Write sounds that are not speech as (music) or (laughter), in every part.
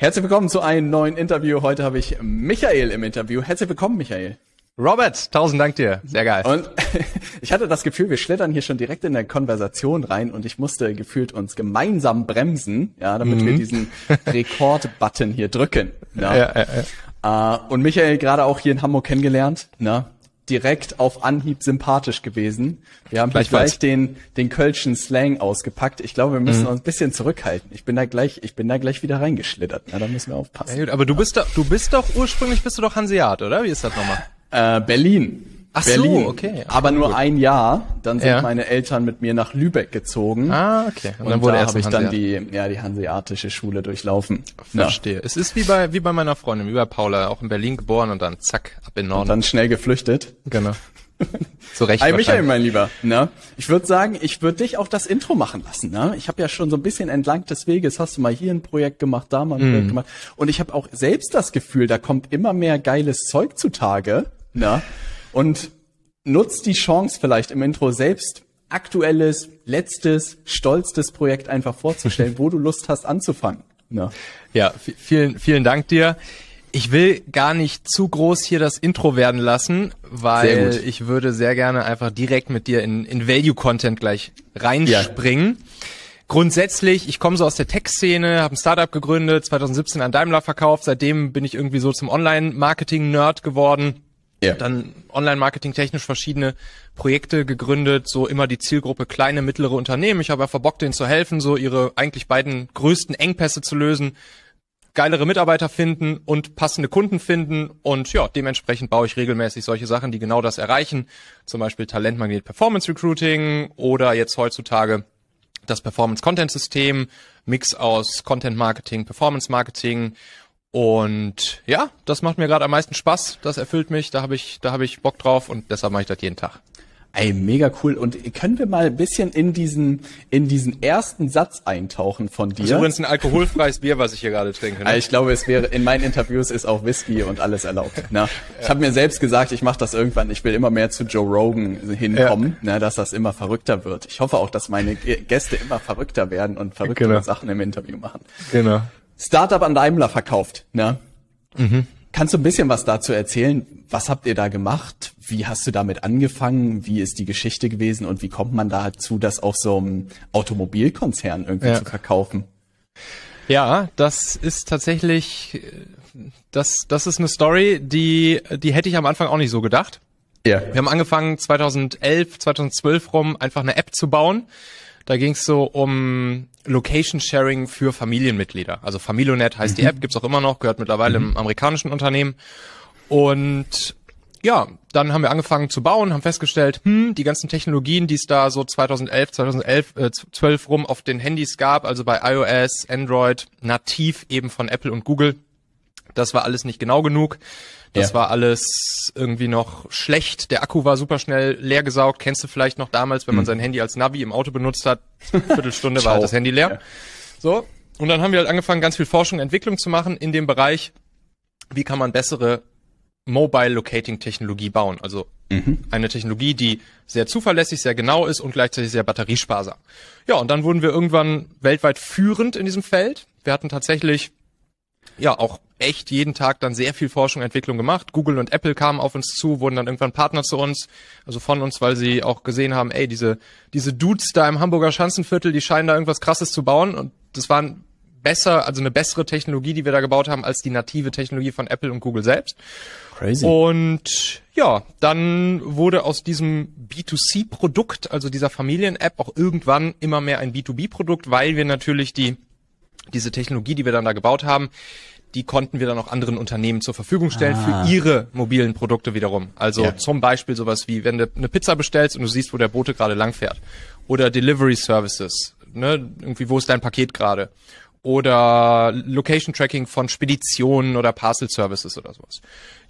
Herzlich willkommen zu einem neuen Interview. Heute habe ich Michael im Interview. Herzlich willkommen, Michael. Robert, tausend Dank dir. Sehr geil. Und (laughs) ich hatte das Gefühl, wir schlittern hier schon direkt in der Konversation rein und ich musste gefühlt uns gemeinsam bremsen, ja, damit mhm. wir diesen Rekord-Button hier drücken. (laughs) Ja. Ja, ja, ja. Uh, und Michael gerade auch hier in Hamburg kennengelernt, ne? Direkt auf Anhieb sympathisch gewesen. Wir haben gleich den, den Kölschen Slang ausgepackt. Ich glaube, wir müssen mhm. uns ein bisschen zurückhalten. Ich bin da gleich, ich bin da gleich wieder reingeschlittert. Na, da müssen wir aufpassen. Ja, gut, aber du bist doch, du bist doch ursprünglich bist du doch Hanseat, oder? Wie ist das nochmal? Äh, Berlin. Ach Berlin. so, okay. Aber nur gut. ein Jahr. Dann sind ja. meine Eltern mit mir nach Lübeck gezogen. Ah, okay. Und, und dann wurde da habe ich dann die, ja, die hanseatische Schule durchlaufen. Verstehe. Ja. Es ist wie bei, wie bei meiner Freundin, wie bei Paula, auch in Berlin geboren und dann zack, ab in Norden. Und dann schnell geflüchtet. Genau. (laughs) Zu Recht. Hey Michael, mein Lieber, ne? Ich würde sagen, ich würde dich auch das Intro machen lassen, ne? Ich habe ja schon so ein bisschen entlang des Weges, hast du mal hier ein Projekt gemacht, da mal ein mm. Projekt gemacht. Und ich habe auch selbst das Gefühl, da kommt immer mehr geiles Zeug zutage, ne? Und nutzt die Chance vielleicht im Intro selbst aktuelles, letztes, stolzstes Projekt einfach vorzustellen, wo du Lust hast anzufangen. Ne? Ja, vielen, vielen Dank dir. Ich will gar nicht zu groß hier das Intro werden lassen, weil ich würde sehr gerne einfach direkt mit dir in, in Value-Content gleich reinspringen. Ja. Grundsätzlich, ich komme so aus der Tech-Szene, habe ein Startup gegründet, 2017 an Daimler verkauft, seitdem bin ich irgendwie so zum Online-Marketing-Nerd geworden. Ja. Dann Online-Marketing technisch verschiedene Projekte gegründet, so immer die Zielgruppe kleine, mittlere Unternehmen. Ich habe einfach Bock, denen zu helfen, so ihre eigentlich beiden größten Engpässe zu lösen geilere Mitarbeiter finden und passende Kunden finden und ja, dementsprechend baue ich regelmäßig solche Sachen, die genau das erreichen. Zum Beispiel Talentmagnet Performance Recruiting oder jetzt heutzutage das Performance Content System, Mix aus Content Marketing, Performance Marketing und ja, das macht mir gerade am meisten Spaß, das erfüllt mich, da habe ich da habe ich Bock drauf und deshalb mache ich das jeden Tag. Ey, mega cool. Und können wir mal ein bisschen in diesen, in diesen ersten Satz eintauchen von dir? Das ist übrigens ein alkoholfreies Bier, was ich hier gerade trinke. Ne? Ich glaube, es wäre, in meinen Interviews ist auch Whisky und alles erlaubt. Ne? Ich habe mir selbst gesagt, ich mache das irgendwann, ich will immer mehr zu Joe Rogan hinkommen, ja. ne, dass das immer verrückter wird. Ich hoffe auch, dass meine Gäste immer verrückter werden und verrückte genau. Sachen im Interview machen. Genau. Startup an Daimler verkauft, ne? Mhm. Kannst du ein bisschen was dazu erzählen? Was habt ihr da gemacht? Wie hast du damit angefangen? Wie ist die Geschichte gewesen? Und wie kommt man dazu, das auch so einem Automobilkonzern irgendwie ja. zu verkaufen? Ja, das ist tatsächlich, das, das ist eine Story, die, die hätte ich am Anfang auch nicht so gedacht. Ja. Wir haben angefangen 2011, 2012 rum einfach eine App zu bauen. Da ging es so um Location Sharing für Familienmitglieder. Also Familionet heißt mhm. die App, gibt's auch immer noch, gehört mittlerweile mhm. im amerikanischen Unternehmen. Und ja, dann haben wir angefangen zu bauen, haben festgestellt, hm, die ganzen Technologien, die es da so 2011, 2011, äh, 12 rum auf den Handys gab, also bei iOS, Android, nativ eben von Apple und Google, das war alles nicht genau genug. Das ja. war alles irgendwie noch schlecht. Der Akku war super schnell leer gesaugt. Kennst du vielleicht noch damals, wenn man hm. sein Handy als Navi im Auto benutzt hat? Viertelstunde (laughs) war halt das Handy leer. Ja. So. Und dann haben wir halt angefangen, ganz viel Forschung und Entwicklung zu machen in dem Bereich, wie kann man bessere Mobile Locating Technologie bauen. Also mhm. eine Technologie, die sehr zuverlässig, sehr genau ist und gleichzeitig sehr batteriesparsam. Ja, und dann wurden wir irgendwann weltweit führend in diesem Feld. Wir hatten tatsächlich ja auch echt jeden Tag dann sehr viel Forschung und Entwicklung gemacht. Google und Apple kamen auf uns zu, wurden dann irgendwann Partner zu uns, also von uns, weil sie auch gesehen haben, ey, diese, diese Dudes da im Hamburger Schanzenviertel, die scheinen da irgendwas krasses zu bauen und das waren besser, also eine bessere Technologie, die wir da gebaut haben, als die native Technologie von Apple und Google selbst. Crazy. Und ja, dann wurde aus diesem B2C-Produkt, also dieser Familien-App, auch irgendwann immer mehr ein B2B-Produkt, weil wir natürlich die diese Technologie, die wir dann da gebaut haben, die konnten wir dann auch anderen Unternehmen zur Verfügung stellen ah. für ihre mobilen Produkte wiederum. Also ja. zum Beispiel sowas wie, wenn du eine Pizza bestellst und du siehst, wo der Bote gerade langfährt. Oder Delivery Services. Ne? Irgendwie, wo ist dein Paket gerade? Oder Location Tracking von Speditionen oder Parcel Services oder sowas.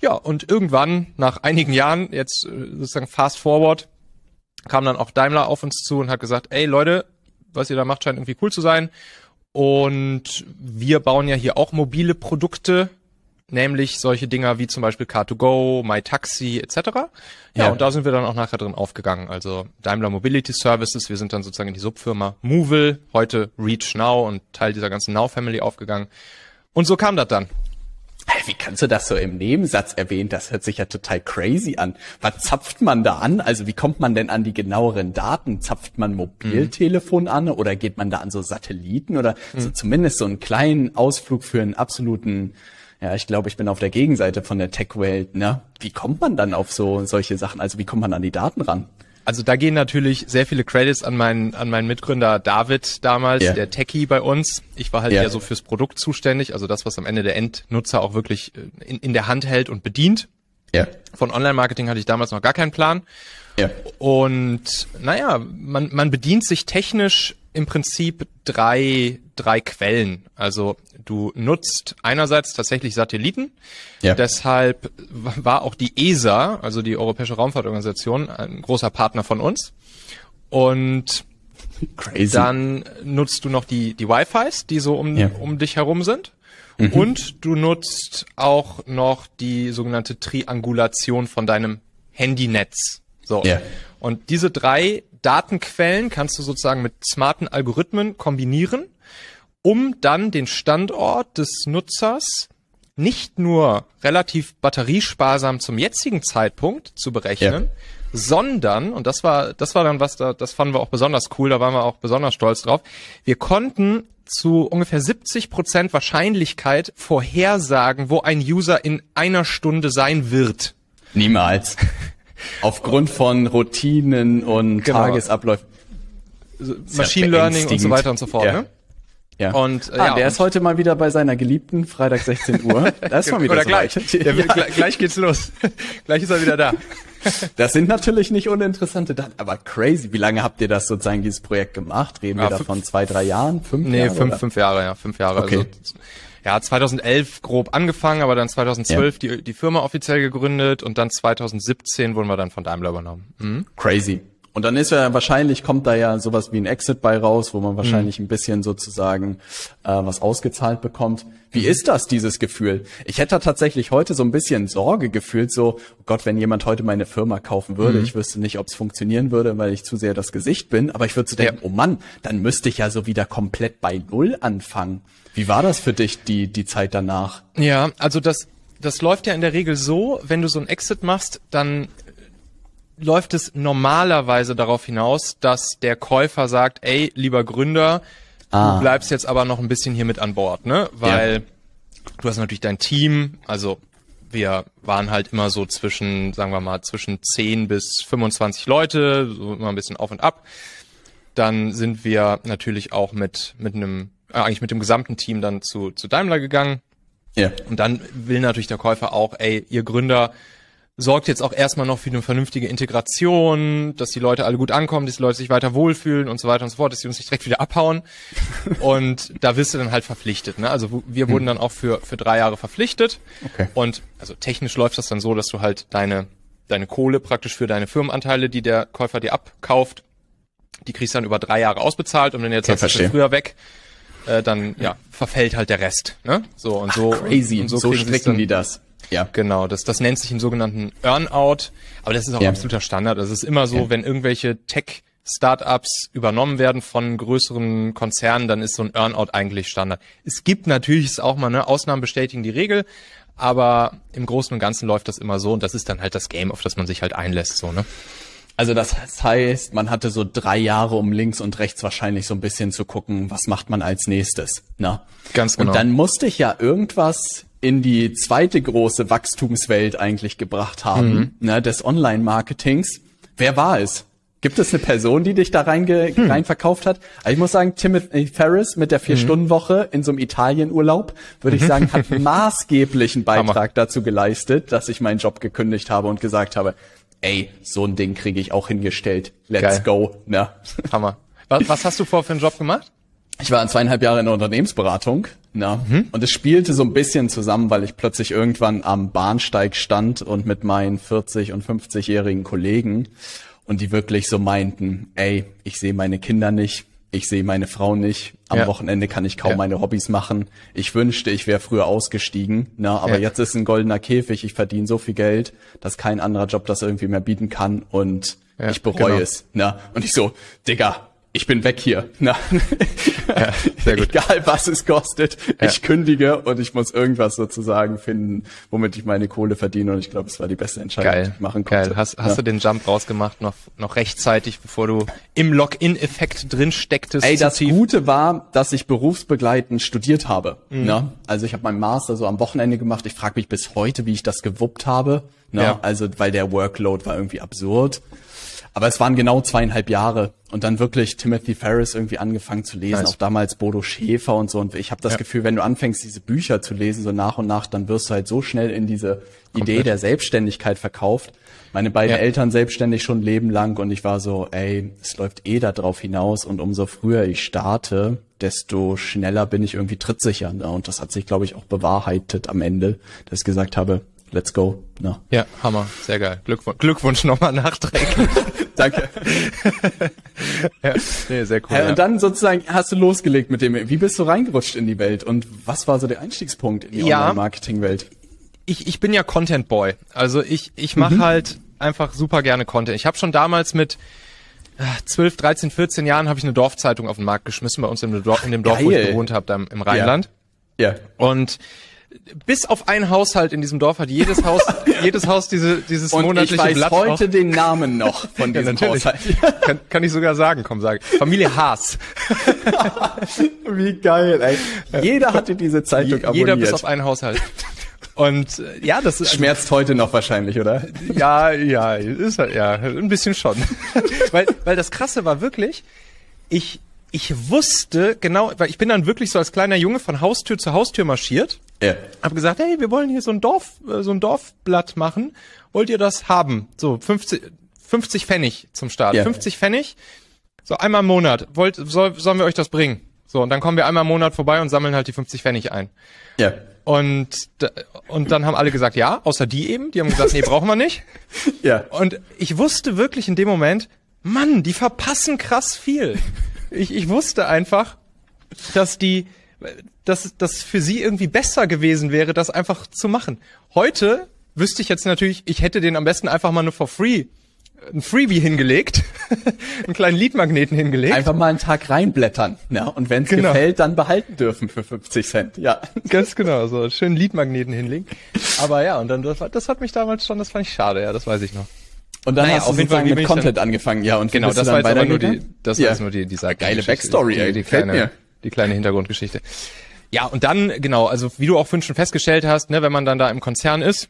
Ja, und irgendwann, nach einigen Jahren, jetzt äh, sozusagen fast forward, kam dann auch Daimler auf uns zu und hat gesagt, ey Leute, was ihr da macht, scheint irgendwie cool zu sein. Und wir bauen ja hier auch mobile Produkte, nämlich solche Dinger wie zum Beispiel Car2Go, MyTaxi etc. Ja, ja, und da sind wir dann auch nachher drin aufgegangen. Also Daimler Mobility Services, wir sind dann sozusagen in die Subfirma Movil, heute Reach Now und Teil dieser ganzen Now Family aufgegangen. Und so kam das dann. Wie kannst du das so im Nebensatz erwähnen? Das hört sich ja total crazy an. Was zapft man da an? Also wie kommt man denn an die genaueren Daten? Zapft man Mobiltelefon mhm. an oder geht man da an so Satelliten oder mhm. so zumindest so einen kleinen Ausflug für einen absoluten ja, ich glaube, ich bin auf der Gegenseite von der Tech-Welt. Ne? Wie kommt man dann auf so solche Sachen? Also wie kommt man an die Daten ran? Also da gehen natürlich sehr viele Credits an meinen, an meinen Mitgründer David damals, yeah. der Techie bei uns. Ich war halt yeah. eher so fürs Produkt zuständig, also das, was am Ende der Endnutzer auch wirklich äh, in, in der Hand hält und bedient. Ja. Von Online-Marketing hatte ich damals noch gar keinen Plan. Ja. Und naja, man, man bedient sich technisch im Prinzip drei, drei Quellen. Also du nutzt einerseits tatsächlich Satelliten. Ja. Deshalb war auch die ESA, also die Europäische Raumfahrtorganisation, ein großer Partner von uns. Und Crazy. dann nutzt du noch die, die Wi-Fis, die so um, ja. um dich herum sind. Mhm. Und du nutzt auch noch die sogenannte Triangulation von deinem Handynetz. So. Ja. Und diese drei Datenquellen kannst du sozusagen mit smarten Algorithmen kombinieren, um dann den Standort des Nutzers nicht nur relativ batteriesparsam zum jetzigen Zeitpunkt zu berechnen, ja. sondern, und das war, das war dann was, da, das fanden wir auch besonders cool, da waren wir auch besonders stolz drauf, wir konnten zu ungefähr 70 Prozent Wahrscheinlichkeit vorhersagen, wo ein User in einer Stunde sein wird. Niemals. (laughs) Aufgrund von Routinen und genau. Tagesabläufen. Machine Learning und so weiter und so fort. Ja. Ne? Ja. Und äh, ah, ja, der ist heute mal wieder bei seiner Geliebten, Freitag 16 Uhr. (laughs) Da ist mal wieder Oder so gleich. Der, ja. gleich geht's los. (laughs) gleich ist er wieder da. Das sind natürlich nicht uninteressante Daten, aber crazy. Wie lange habt ihr das sozusagen, dieses Projekt gemacht? Reden wir ja, davon zwei, drei Jahren? Fünf nee, Jahre? Nee, fünf, fünf Jahre, ja, fünf Jahre. Okay. Also, ja, 2011 grob angefangen, aber dann 2012 ja. die, die Firma offiziell gegründet und dann 2017 wurden wir dann von Daimler übernommen. Mhm. Crazy. Und dann ist ja wahrscheinlich, kommt da ja sowas wie ein Exit bei raus, wo man wahrscheinlich mhm. ein bisschen sozusagen äh, was ausgezahlt bekommt. Wie ist das, dieses Gefühl? Ich hätte tatsächlich heute so ein bisschen Sorge gefühlt, so, oh Gott, wenn jemand heute meine Firma kaufen würde, mhm. ich wüsste nicht, ob es funktionieren würde, weil ich zu sehr das Gesicht bin, aber ich würde so denken, ja. oh Mann, dann müsste ich ja so wieder komplett bei Null anfangen. Wie war das für dich, die, die Zeit danach? Ja, also das, das läuft ja in der Regel so, wenn du so ein Exit machst, dann läuft es normalerweise darauf hinaus, dass der Käufer sagt, ey, lieber Gründer, ah. du bleibst jetzt aber noch ein bisschen hier mit an Bord, ne? Weil ja. du hast natürlich dein Team, also wir waren halt immer so zwischen, sagen wir mal, zwischen 10 bis 25 Leute, so immer ein bisschen auf und ab. Dann sind wir natürlich auch mit, mit einem, äh, eigentlich mit dem gesamten Team dann zu, zu Daimler gegangen. Ja. Und dann will natürlich der Käufer auch, ey, ihr Gründer, sorgt jetzt auch erstmal noch für eine vernünftige Integration, dass die Leute alle gut ankommen, dass die Leute sich weiter wohlfühlen und so weiter und so fort, dass sie uns nicht direkt wieder abhauen. (laughs) und da wirst du dann halt verpflichtet. Ne? Also wir wurden hm. dann auch für, für drei Jahre verpflichtet. Okay. Und also technisch läuft das dann so, dass du halt deine, deine Kohle praktisch für deine Firmenanteile, die der Käufer dir abkauft, die kriegst du dann über drei Jahre ausbezahlt und wenn jetzt okay, sagst, früher weg, äh, dann ja, verfällt halt der Rest. Ne? So und so. Ach, crazy. Und so, so stricken die das. Ja. Genau, das, das nennt sich im sogenannten Earnout, aber das ist auch ja. absoluter Standard. Das ist immer so, ja. wenn irgendwelche Tech Startups übernommen werden von größeren Konzernen, dann ist so ein Earnout eigentlich Standard. Es gibt natürlich auch mal, ne, Ausnahmen bestätigen die Regel, aber im Großen und Ganzen läuft das immer so und das ist dann halt das Game, auf das man sich halt einlässt, so, ne? Also das heißt, man hatte so drei Jahre, um links und rechts wahrscheinlich so ein bisschen zu gucken, was macht man als nächstes, ne? Ganz genau. Und dann musste ich ja irgendwas in die zweite große Wachstumswelt eigentlich gebracht haben, mhm. ne, des Online-Marketings. Wer war es? Gibt es eine Person, die dich da reinge hm. rein verkauft hat? Also ich muss sagen, Timothy Ferris mit der Vier-Stunden-Woche in so einem Italienurlaub, würde ich sagen, hat (laughs) maßgeblichen Beitrag dazu geleistet, dass ich meinen Job gekündigt habe und gesagt habe, ey, so ein Ding kriege ich auch hingestellt. Let's Geil. go. Ne? Hammer. Was, was hast du vor für einen Job gemacht? Ich war zweieinhalb Jahre in der Unternehmensberatung. Na, mhm. Und es spielte so ein bisschen zusammen, weil ich plötzlich irgendwann am Bahnsteig stand und mit meinen 40 und 50-jährigen Kollegen und die wirklich so meinten, ey, ich sehe meine Kinder nicht, ich sehe meine Frau nicht, am ja. Wochenende kann ich kaum ja. meine Hobbys machen. Ich wünschte, ich wäre früher ausgestiegen, na, aber ja. jetzt ist ein goldener Käfig, ich verdiene so viel Geld, dass kein anderer Job das irgendwie mehr bieten kann und ich bereue genau. es. Na, und ich so, Digga, ich bin weg hier. (laughs) Na, ja, sehr gut. Egal was es kostet, ja. ich kündige und ich muss irgendwas sozusagen finden, womit ich meine Kohle verdiene. Und ich glaube, es war die beste Entscheidung, Geil. die ich machen konnte. Geil. Hast, hast ja. du den Jump rausgemacht, noch, noch rechtzeitig, bevor du im Login-Effekt drin stecktest? Ey, das tief? Gute war, dass ich berufsbegleitend studiert habe. Mhm. Ne? Also ich habe meinen Master so am Wochenende gemacht. Ich frage mich bis heute, wie ich das gewuppt habe. Ne? Also weil der Workload war irgendwie absurd. Aber es waren genau zweieinhalb Jahre und dann wirklich Timothy Ferris irgendwie angefangen zu lesen, nice. auch damals Bodo Schäfer und so. Und ich habe das ja. Gefühl, wenn du anfängst, diese Bücher zu lesen, so nach und nach, dann wirst du halt so schnell in diese Komplett. Idee der Selbstständigkeit verkauft. Meine beiden ja. Eltern selbstständig schon Leben lang und ich war so, ey, es läuft eh da drauf hinaus und umso früher ich starte, desto schneller bin ich irgendwie trittsicher. Ne? Und das hat sich, glaube ich, auch bewahrheitet am Ende, dass ich gesagt habe, let's go. No. Ja, Hammer, sehr geil. Glückwunsch, Glückwunsch nochmal nachträglich. (laughs) Danke. (laughs) ja, nee, sehr cool. Äh, ja. Und dann sozusagen hast du losgelegt mit dem, wie bist du reingerutscht in die Welt und was war so der Einstiegspunkt in die ja, Online-Marketing-Welt? Ich, ich bin ja Content Boy. Also ich, ich mache mhm. halt einfach super gerne Content. Ich habe schon damals mit 12, 13, 14 Jahren habe ich eine Dorfzeitung auf den Markt geschmissen bei uns in dem Dorf, in dem Dorf wo ich gewohnt habe, da im Rheinland. Ja. ja. Und bis auf ein Haushalt in diesem Dorf hat jedes Haus, (laughs) jedes Haus diese, dieses Und monatliche ich weiß Blatt heute auch. den Namen noch von diesem ja, Haushalt. (laughs) kann, kann ich sogar sagen, komm, sag. Familie Haas. (laughs) Wie geil, ey. Jeder hatte diese Zeitung Je, abonniert. Jeder bis auf einen Haushalt. Und äh, ja, das ist schmerzt heute noch wahrscheinlich, oder? Ja, ja, ist halt, ja, ein bisschen schon. weil, weil das Krasse war wirklich, ich ich wusste genau, weil ich bin dann wirklich so als kleiner Junge von Haustür zu Haustür marschiert. Ja. Hab gesagt, hey, wir wollen hier so ein Dorf, äh, so ein Dorfblatt machen. Wollt ihr das haben? So 50, 50 Pfennig zum Start. Ja. 50 Pfennig. So einmal im Monat. Wollt, soll, sollen wir euch das bringen? So, und dann kommen wir einmal im Monat vorbei und sammeln halt die 50 Pfennig ein. Ja. Und, und dann haben alle gesagt, ja, außer die eben. Die haben gesagt, nee, brauchen wir nicht. (laughs) Ja. Und ich wusste wirklich in dem Moment, Mann, die verpassen krass viel. Ich, ich wusste einfach, dass die, dass das für sie irgendwie besser gewesen wäre, das einfach zu machen. Heute wüsste ich jetzt natürlich, ich hätte den am besten einfach mal nur for free ein Freebie hingelegt, (laughs) einen kleinen Leadmagneten hingelegt. Einfach mal einen Tag reinblättern, ja, und wenn es genau. gefällt, dann behalten dürfen für 50 Cent, ja. (laughs) Ganz genau, so schönen Leadmagneten hinlegen. Aber ja, und dann das, das hat mich damals schon, das fand ich schade, ja, das weiß ich noch. Und dann naja, hast du auf jeden Fall mit Content angefangen, ja. Und genau, das war jetzt aber nur die, das ja. war jetzt nur die, dieser geile Backstory, die, die, die kleine, mir. die kleine Hintergrundgeschichte. Ja, und dann, genau, also wie du auch vorhin schon festgestellt hast, ne, wenn man dann da im Konzern ist,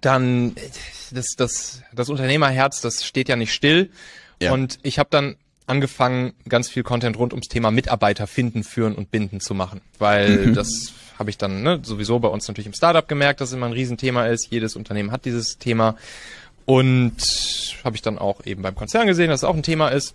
dann das, das, das Unternehmerherz, das steht ja nicht still. Ja. Und ich habe dann angefangen, ganz viel Content rund ums Thema Mitarbeiter finden, führen und binden zu machen. Weil mhm. das habe ich dann ne, sowieso bei uns natürlich im Startup gemerkt, dass es immer ein Riesenthema ist. Jedes Unternehmen hat dieses Thema. Und habe ich dann auch eben beim Konzern gesehen, dass es auch ein Thema ist.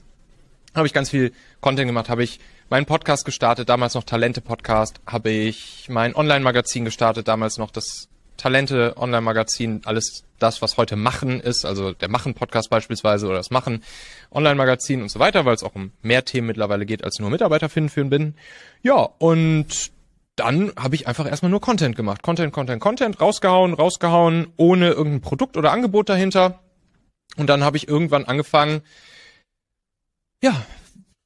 Habe ich ganz viel Content gemacht, habe ich meinen Podcast gestartet, damals noch Talente-Podcast, habe ich mein Online-Magazin gestartet, damals noch das Talente-Online-Magazin, alles das, was heute Machen ist, also der Machen-Podcast beispielsweise oder das Machen-Online-Magazin und so weiter, weil es auch um mehr Themen mittlerweile geht, als nur Mitarbeiter finden für Binnen. Ja, und dann habe ich einfach erstmal nur Content gemacht. Content, Content, Content, rausgehauen, rausgehauen, ohne irgendein Produkt oder Angebot dahinter. Und dann habe ich irgendwann angefangen, ja,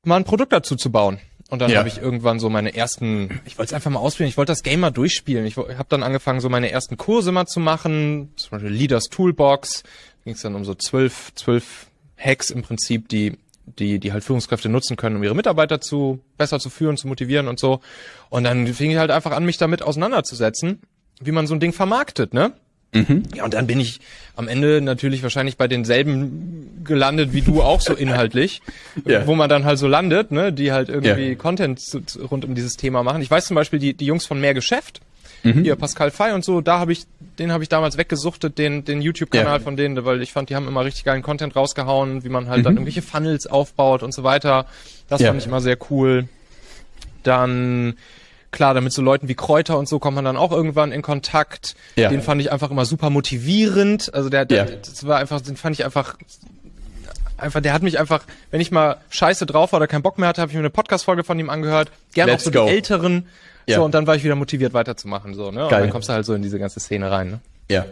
mal ein Produkt dazu zu bauen. Und dann ja. habe ich irgendwann so meine ersten, ich wollte es einfach mal ausprobieren, ich wollte das Game mal durchspielen. Ich habe dann angefangen, so meine ersten Kurse mal zu machen, zum Beispiel Leaders Toolbox. Ging es dann um so zwölf, zwölf Hacks im Prinzip, die die, die halt Führungskräfte nutzen können, um ihre Mitarbeiter zu besser zu führen, zu motivieren und so. Und dann fing ich halt einfach an, mich damit auseinanderzusetzen, wie man so ein Ding vermarktet, ne? Mhm. Ja, und dann bin ich am Ende natürlich wahrscheinlich bei denselben gelandet wie du auch so inhaltlich, (laughs) yeah. wo man dann halt so landet, ne, die halt irgendwie yeah. Content rund um dieses Thema machen. Ich weiß zum Beispiel, die, die Jungs von Mehr Geschäft, Mhm. Hier Pascal Fay und so, da habe ich, den habe ich damals weggesuchtet, den, den YouTube-Kanal ja. von denen, weil ich fand, die haben immer richtig geilen Content rausgehauen, wie man halt mhm. dann irgendwelche Funnels aufbaut und so weiter. Das fand ich immer sehr cool. Dann klar, damit so Leuten wie Kräuter und so kommt man dann auch irgendwann in Kontakt. Ja. Den fand ich einfach immer super motivierend. Also der, der ja. das war einfach, den fand ich einfach einfach, der hat mich einfach, wenn ich mal scheiße drauf war oder keinen Bock mehr hatte, habe ich mir eine Podcast-Folge von ihm angehört. Gerne auch so go. die älteren ja. So, und dann war ich wieder motiviert weiterzumachen, so, ne? Geil. Und dann kommst du halt so in diese ganze Szene rein, ne? Ja.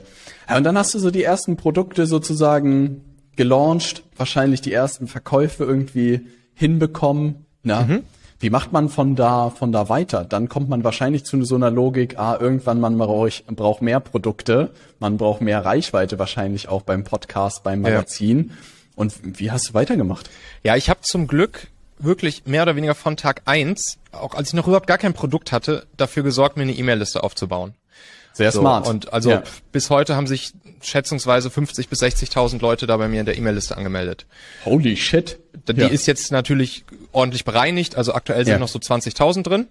ja. Und dann hast du so die ersten Produkte sozusagen gelauncht, wahrscheinlich die ersten Verkäufe irgendwie hinbekommen. Na? Mhm. Wie macht man von da, von da weiter? Dann kommt man wahrscheinlich zu so einer Logik, ah, irgendwann man braucht, braucht mehr Produkte, man braucht mehr Reichweite wahrscheinlich auch beim Podcast, beim Magazin. Ja. Und wie hast du weitergemacht? Ja, ich habe zum Glück wirklich mehr oder weniger von Tag eins, auch als ich noch überhaupt gar kein Produkt hatte, dafür gesorgt, mir eine E-Mail-Liste aufzubauen. Sehr so, smart. Und also ja. bis heute haben sich schätzungsweise 50 bis 60.000 Leute da bei mir in der E-Mail-Liste angemeldet. Holy shit. Die ja. ist jetzt natürlich ordentlich bereinigt, also aktuell sind ja. noch so 20.000 drin.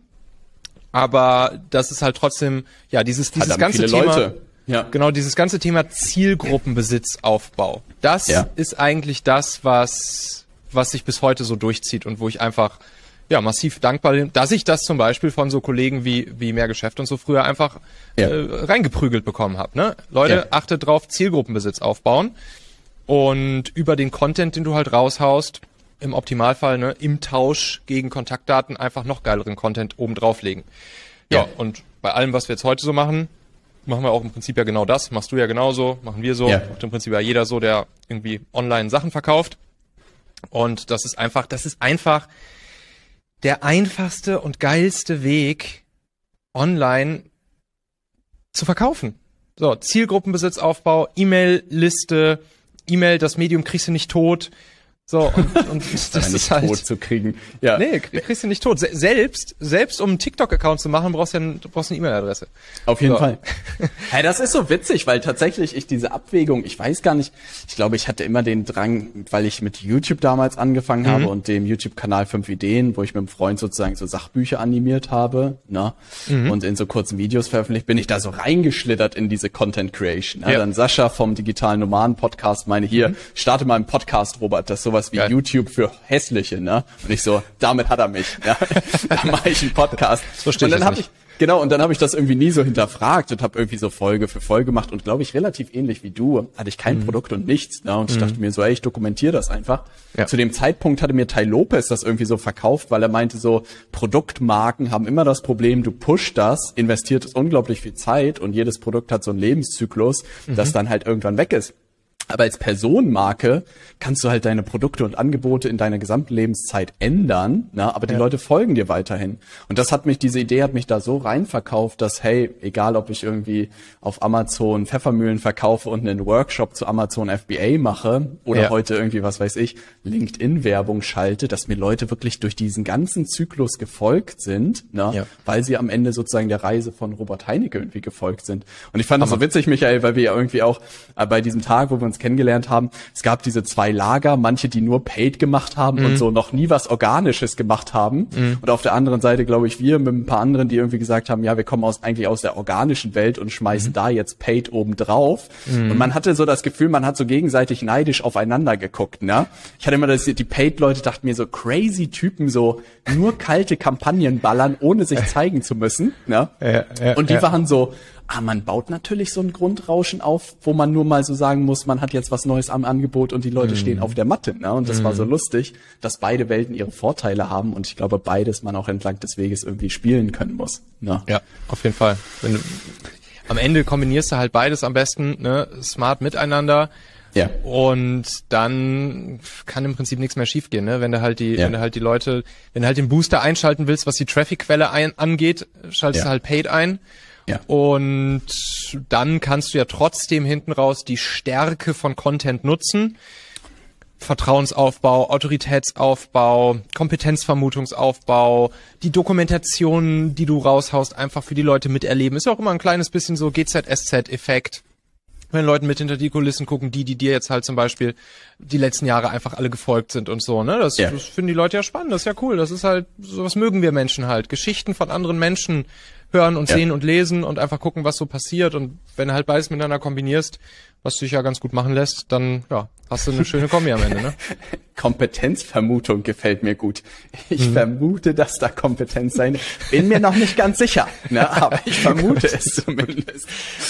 Aber das ist halt trotzdem, ja, dieses, dieses Verdammt ganze Thema. Leute. Ja. Genau, dieses ganze Thema Zielgruppenbesitzaufbau. Das ist eigentlich das, was, was sich bis heute so durchzieht und wo ich einfach ja, massiv dankbar dass ich das zum Beispiel von so Kollegen wie, wie mehr Geschäft und so früher einfach ja. äh, reingeprügelt bekommen habe. Ne? Leute, ja. achtet drauf, Zielgruppenbesitz aufbauen und über den Content, den du halt raushaust, im Optimalfall ne, im Tausch gegen Kontaktdaten einfach noch geileren Content oben drauflegen. Ja, ja, und bei allem, was wir jetzt heute so machen, machen wir auch im Prinzip ja genau das. Machst du ja genauso, machen wir so, ja. macht im Prinzip ja jeder so, der irgendwie online Sachen verkauft. Und das ist einfach, das ist einfach der einfachste und geilste Weg, online zu verkaufen. So, Zielgruppenbesitzaufbau, E-Mail-Liste, E-Mail, das Medium kriegst du nicht tot, so, und, und (laughs) das, das ist halt. Tot zu kriegen. Ja. Nee, kriegst du nicht tot. Selbst, selbst um einen TikTok-Account zu machen, brauchst du ja ein, brauchst eine E-Mail-Adresse. Auf jeden so. Fall. (laughs) hey, das ist so witzig, weil tatsächlich ich diese Abwägung, ich weiß gar nicht, ich glaube, ich hatte immer den Drang, weil ich mit YouTube damals angefangen mhm. habe und dem YouTube-Kanal 5 Ideen, wo ich mit einem Freund sozusagen so Sachbücher animiert habe, ne? Mhm. Und in so kurzen Videos veröffentlicht, bin ich da so reingeschlittert in diese Content Creation. Ja. Dann Sascha vom digitalen Nomaden Podcast meine hier, mhm. starte mal einen Podcast, Robert, das sowas sowas wie Geil. YouTube für Hässliche, ne? Und ich so, damit hat er mich. (laughs) Ja? da mache ich einen Podcast. So und dann habe ich Genau, und dann habe ich das irgendwie nie so hinterfragt und habe irgendwie so Folge für Folge gemacht und glaube ich relativ ähnlich wie du, hatte ich kein mhm. Produkt und nichts. Ne? Und ich mhm. dachte mir so, ey, ich dokumentiere das einfach. Ja. Zu dem Zeitpunkt hatte mir Tai Lopez das irgendwie so verkauft, weil er meinte so, Produktmarken haben immer das Problem, du pusht das, investiert unglaublich viel Zeit und jedes Produkt hat so einen Lebenszyklus, mhm. das dann halt irgendwann weg ist. Aber als Personenmarke kannst du halt deine Produkte und Angebote in deiner gesamten Lebenszeit ändern, ne? aber die ja. Leute folgen dir weiterhin. Und das hat mich, diese Idee hat mich da so reinverkauft, dass, hey, egal ob ich irgendwie auf Amazon Pfeffermühlen verkaufe und einen Workshop zu Amazon FBA mache oder ja. heute irgendwie, was weiß ich, LinkedIn-Werbung schalte, dass mir Leute wirklich durch diesen ganzen Zyklus gefolgt sind, ne? Ja. weil sie am Ende sozusagen der Reise von Robert Heinecke irgendwie gefolgt sind. Und ich fand das so witzig, Michael, weil wir ja irgendwie auch äh, bei diesem Tag, wo wir uns kennengelernt haben, es gab diese zwei Lager, manche, die nur Paid gemacht haben mhm. und so noch nie was Organisches gemacht haben. Mhm. Und auf der anderen Seite, glaube ich, wir mit ein paar anderen, die irgendwie gesagt haben, ja, wir kommen aus eigentlich aus der organischen Welt und schmeißen mhm. da jetzt Paid oben drauf. Mhm. Und man hatte so das Gefühl, man hat so gegenseitig neidisch aufeinander geguckt, ne? Ich hatte immer das, die Paid-Leute dachten mir so crazy Typen, so nur kalte Kampagnen ballern, ohne sich (laughs) zeigen zu müssen, ne? Ja, ja, und die ja. waren so, Ah, man baut natürlich so ein Grundrauschen auf, wo man nur mal so sagen muss, man hat jetzt was Neues am Angebot und die Leute mm. stehen auf der Matte. Ne? Und das mm. war so mhm. lustig, dass beide Welten ihre Vorteile haben und ich glaube, beides man auch entlang des Weges irgendwie spielen können muss. Ne? Ja, auf jeden Fall. Wenn du, am Ende kombinierst du halt beides am besten, ne? smart miteinander. Ja. Und dann kann im Prinzip nichts mehr schiefgehen, ne? Wenn du halt die, ja. wenn du halt die Leute, wenn du halt den Booster einschalten willst, was die Traffic-Quelle angeht, schaltest ja. du halt Paid ein. Ja. Und dann kannst du ja trotzdem hinten raus die Stärke von Content nutzen. Vertrauensaufbau, Autoritätsaufbau, Kompetenzvermutungsaufbau, die Dokumentation, die du raushaust, einfach für die Leute miterleben. Ist ja auch immer ein kleines bisschen so GZSZ-Effekt wenn Leuten mit hinter die Kulissen gucken, die, die dir jetzt halt zum Beispiel die letzten Jahre einfach alle gefolgt sind und so, ne? Das, ja. das finden die Leute ja spannend, das ist ja cool. Das ist halt, sowas mögen wir Menschen halt. Geschichten von anderen Menschen hören und ja. sehen und lesen und einfach gucken, was so passiert. Und wenn du halt beides miteinander kombinierst, was sich ja ganz gut machen lässt, dann ja, hast du eine schöne Kombi am Ende, ne? (laughs) Kompetenzvermutung gefällt mir gut. Ich mhm. vermute, dass da Kompetenz sein. Bin mir noch nicht ganz sicher, ne? aber ich (laughs) vermute es zumindest.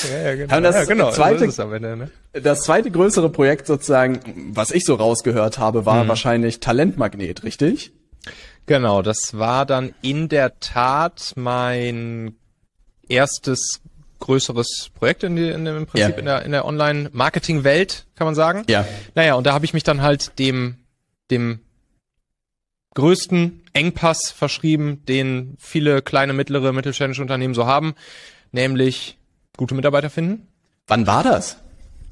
Ja, ja, genau. das, ja, genau. Zweite, so Ende, ne? das zweite größere Projekt sozusagen, was ich so rausgehört habe, war mhm. wahrscheinlich Talentmagnet, richtig? Genau, das war dann in der Tat mein erstes größeres Projekt in, die, in im Prinzip ja. in der, in der Online-Marketing-Welt, kann man sagen. Ja. Naja, und da habe ich mich dann halt dem, dem größten Engpass verschrieben, den viele kleine, mittlere, mittelständische Unternehmen so haben, nämlich gute Mitarbeiter finden. Wann war das?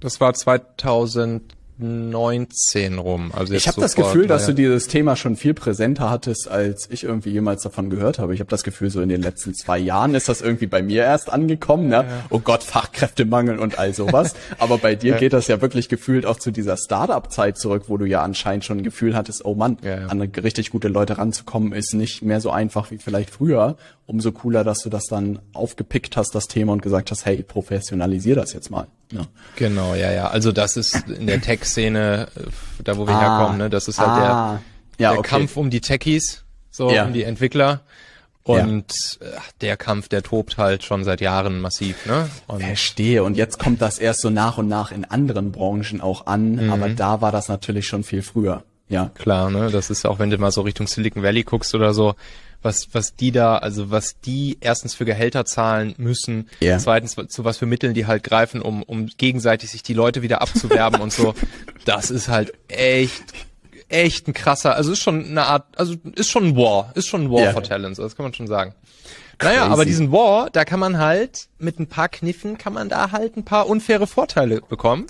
Das war 2000 19 rum. Also ich habe das Gefühl, dass du dieses Thema schon viel präsenter hattest, als ich irgendwie jemals davon gehört habe. Ich habe das Gefühl, so in den letzten zwei Jahren ist das irgendwie bei mir erst angekommen. Ne? Ja. Oh Gott, Fachkräftemangel und all sowas. (laughs) Aber bei dir ja. geht das ja wirklich gefühlt auch zu dieser Startup-Zeit zurück, wo du ja anscheinend schon ein Gefühl hattest, oh Mann, an richtig gute Leute ranzukommen, ist nicht mehr so einfach wie vielleicht früher. Umso cooler, dass du das dann aufgepickt hast, das Thema, und gesagt hast, hey, professionalisier das jetzt mal. Ja. Genau, ja, ja. Also das ist in der (laughs) Tech-Szene, äh, da wo wir ah, herkommen, ne, das ist halt ah, der, ja, der okay. Kampf um die Techies, so ja. um die Entwickler. Und ja. Äh, der Kampf, der tobt halt schon seit Jahren massiv, ne? Und Verstehe. Und jetzt kommt das erst so nach und nach in anderen Branchen auch an, mhm. aber da war das natürlich schon viel früher. Ja. Klar, ne? Das ist auch, wenn du mal so Richtung Silicon Valley guckst oder so, was, was die da, also was die erstens für Gehälter zahlen müssen, yeah. zweitens zu was für Mitteln die halt greifen, um, um gegenseitig sich die Leute wieder abzuwerben und so. (laughs) Das ist halt echt, echt ein krasser, also ist schon eine Art, also ist schon ein War, ist schon ein War yeah. for Talents, das kann man schon sagen. Crazy. Naja, aber diesen War, da kann man halt mit ein paar Kniffen kann man da halt ein paar unfaire Vorteile bekommen.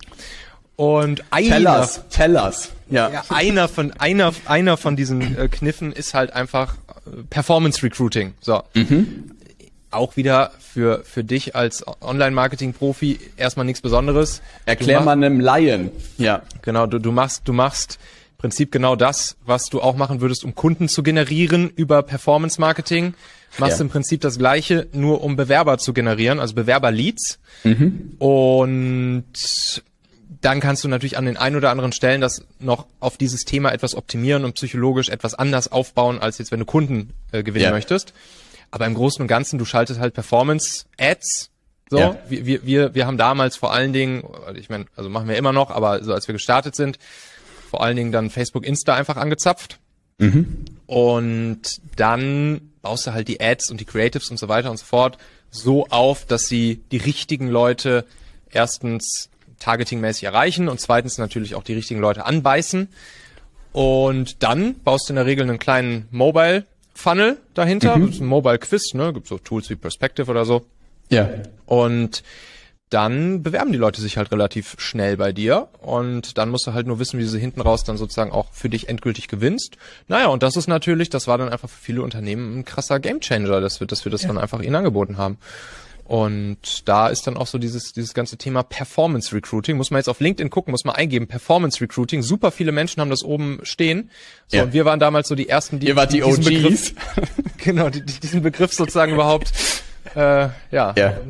Und einer, tell us, tell us. Ja. ja. einer von einer einer von diesen äh, Kniffen ist halt einfach Performance Recruiting. So. Mhm. Auch wieder für für dich als Online Marketing Profi erstmal nichts Besonderes. Erklär mal einem Laien. Ja. Genau, du du machst du machst im Prinzip genau das, was du auch machen würdest, um Kunden zu generieren über Performance Marketing. Machst ja. im Prinzip das gleiche, nur um Bewerber zu generieren, also Bewerber Leads. Mhm. Und dann kannst du natürlich an den ein oder anderen Stellen das noch auf dieses Thema etwas optimieren und psychologisch etwas anders aufbauen, als jetzt, wenn du Kunden äh, gewinnen ja. möchtest. Aber im Großen und Ganzen, du schaltest halt Performance-Ads. So, ja. wir, wir, wir haben damals vor allen Dingen, ich meine, also machen wir immer noch, aber so als wir gestartet sind, vor allen Dingen dann Facebook Insta einfach angezapft. Mhm. Und dann baust du halt die Ads und die Creatives und so weiter und so fort so auf, dass sie die richtigen Leute erstens targetingmäßig erreichen und zweitens natürlich auch die richtigen Leute anbeißen. Und dann baust du in der Regel einen kleinen Mobile Funnel dahinter, mhm. ein Mobile Quiz, ne, gibt so Tools wie Perspective oder so. Ja. Und dann bewerben die Leute sich halt relativ schnell bei dir und dann musst du halt nur wissen, wie du sie hinten raus dann sozusagen auch für dich endgültig gewinnst. Naja, und das ist natürlich, das war dann einfach für viele Unternehmen ein krasser Gamechanger, dass wir, dass wir das ja. dann einfach ihnen angeboten haben. Und da ist dann auch so dieses, dieses ganze Thema Performance Recruiting. Muss man jetzt auf LinkedIn gucken, muss man eingeben, Performance Recruiting. Super viele Menschen haben das oben stehen. So, ja. und wir waren damals so die ersten, die, Ihr wart die OGs. Begriff, (laughs) genau, die, diesen Begriff sozusagen überhaupt, äh, ja, ja.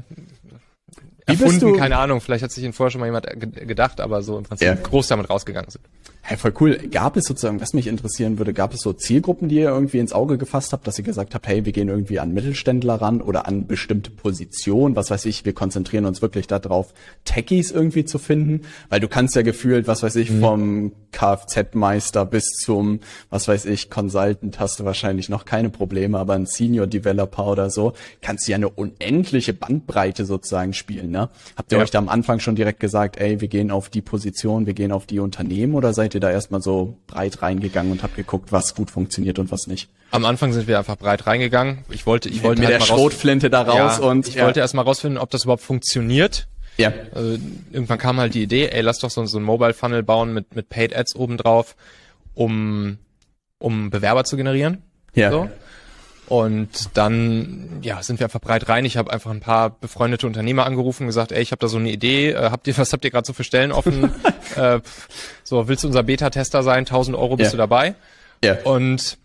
Erfunden, keine Ahnung, vielleicht hat sich ihn vorher schon mal jemand gedacht, aber so im Prinzip ja. groß damit rausgegangen sind. Hey, voll cool. Gab es sozusagen, was mich interessieren würde, gab es so Zielgruppen, die ihr irgendwie ins Auge gefasst habt, dass ihr gesagt habt, hey, wir gehen irgendwie an Mittelständler ran oder an bestimmte Positionen, was weiß ich, wir konzentrieren uns wirklich darauf, Techies irgendwie zu finden, weil du kannst ja gefühlt, was weiß ich, mhm. vom Kfz-Meister bis zum, was weiß ich, Consultant hast du wahrscheinlich noch keine Probleme, aber ein Senior Developer oder so, kannst du ja eine unendliche Bandbreite sozusagen spielen, ne? Habt ihr ja. euch da am Anfang schon direkt gesagt, ey, wir gehen auf die Position, wir gehen auf die Unternehmen oder seid ihr da erstmal so breit reingegangen und habt geguckt, was gut funktioniert und was nicht? Am Anfang sind wir einfach breit reingegangen. Ich wollte, ich wollte mit halt der Schrotflinte da raus ja, und ich ja. wollte erstmal rausfinden, ob das überhaupt funktioniert. Ja. Also, irgendwann kam halt die Idee, ey, lass doch so, so ein Mobile Funnel bauen mit mit Paid Ads obendrauf, um um Bewerber zu generieren. Ja. So. Und dann ja, sind wir einfach breit rein. Ich habe einfach ein paar befreundete Unternehmer angerufen und gesagt, ey, ich habe da so eine Idee, äh, habt ihr, (laughs) was habt ihr gerade so für Stellen offen? (laughs) äh, so, willst du unser Beta-Tester sein? 1000 Euro bist ja. du dabei? Ja. Und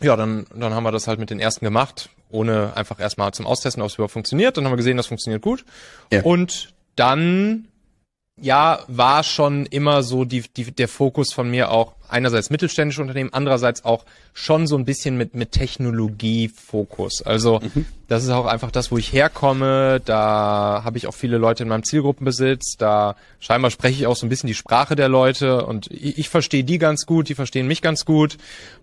ja, dann, dann haben wir das halt mit den ersten gemacht, ohne einfach erstmal zum Austesten, ob es überhaupt funktioniert. Dann haben wir gesehen, das funktioniert gut. Ja. Und dann ja, war schon immer so die, die, der Fokus von mir auch einerseits mittelständische Unternehmen, andererseits auch schon so ein bisschen mit, mit Technologiefokus. Also mhm. das ist auch einfach das, wo ich herkomme. Da habe ich auch viele Leute in meinem Zielgruppenbesitz. Da scheinbar spreche ich auch so ein bisschen die Sprache der Leute und ich, ich verstehe die ganz gut, die verstehen mich ganz gut.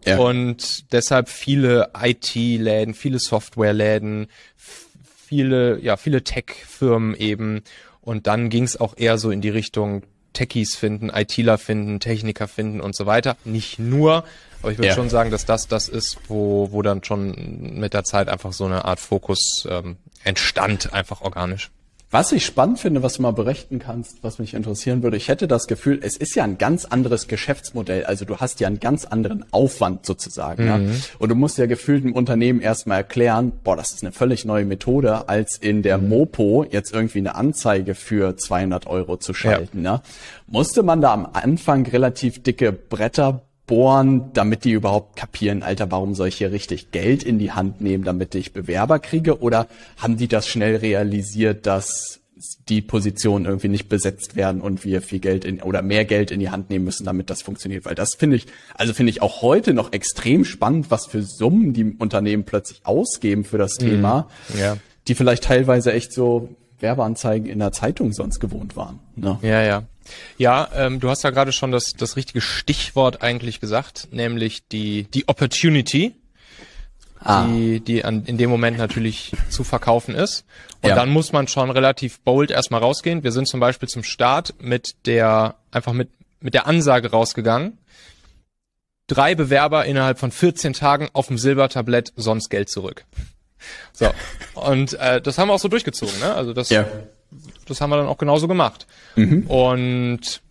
Ja. Und deshalb viele IT-Läden, viele Software-Läden, viele, ja, viele Tech-Firmen eben. Und dann ging es auch eher so in die Richtung Techies finden, ITler finden, Techniker finden und so weiter. Nicht nur, aber ich würde ja. schon sagen, dass das das ist, wo, wo dann schon mit der Zeit einfach so eine Art Fokus ähm, entstand, einfach organisch. Was ich spannend finde, was du mal berichten kannst, was mich interessieren würde, ich hätte das Gefühl, es ist ja ein ganz anderes Geschäftsmodell. Also du hast ja einen ganz anderen Aufwand sozusagen. Mhm. Ja? Und du musst ja gefühlt dem Unternehmen erstmal erklären, boah, das ist eine völlig neue Methode, als in der mhm. Mopo jetzt irgendwie eine Anzeige für 200 Euro zu schalten. Ja. ja? Musste man da am Anfang relativ dicke Bretter bohren, damit die überhaupt kapieren, Alter, warum soll ich hier richtig Geld in die Hand nehmen, damit ich Bewerber kriege? Oder haben die das schnell realisiert, dass die Positionen irgendwie nicht besetzt werden und wir viel Geld in oder mehr Geld in die Hand nehmen müssen, damit das funktioniert. Weil das finde ich, also finde ich auch heute noch extrem spannend, was für Summen die Unternehmen plötzlich ausgeben für das mhm. Thema, ja. die vielleicht teilweise echt so Werbeanzeigen in der Zeitung sonst gewohnt waren. Ne? Ja, ja. Ja, ähm, du hast ja gerade schon das, das richtige Stichwort eigentlich gesagt, nämlich die, die Opportunity, ah. die, die an, in dem Moment natürlich zu verkaufen ist. Und ja. dann muss man schon relativ bold erstmal rausgehen. Wir sind zum Beispiel zum Start mit der, einfach mit, mit der Ansage rausgegangen. Drei Bewerber innerhalb von 14 Tagen auf dem Silbertablett, sonst Geld zurück. So. Und äh, das haben wir auch so durchgezogen, ne? Also das ja das haben wir dann auch genauso gemacht. Mhm. Und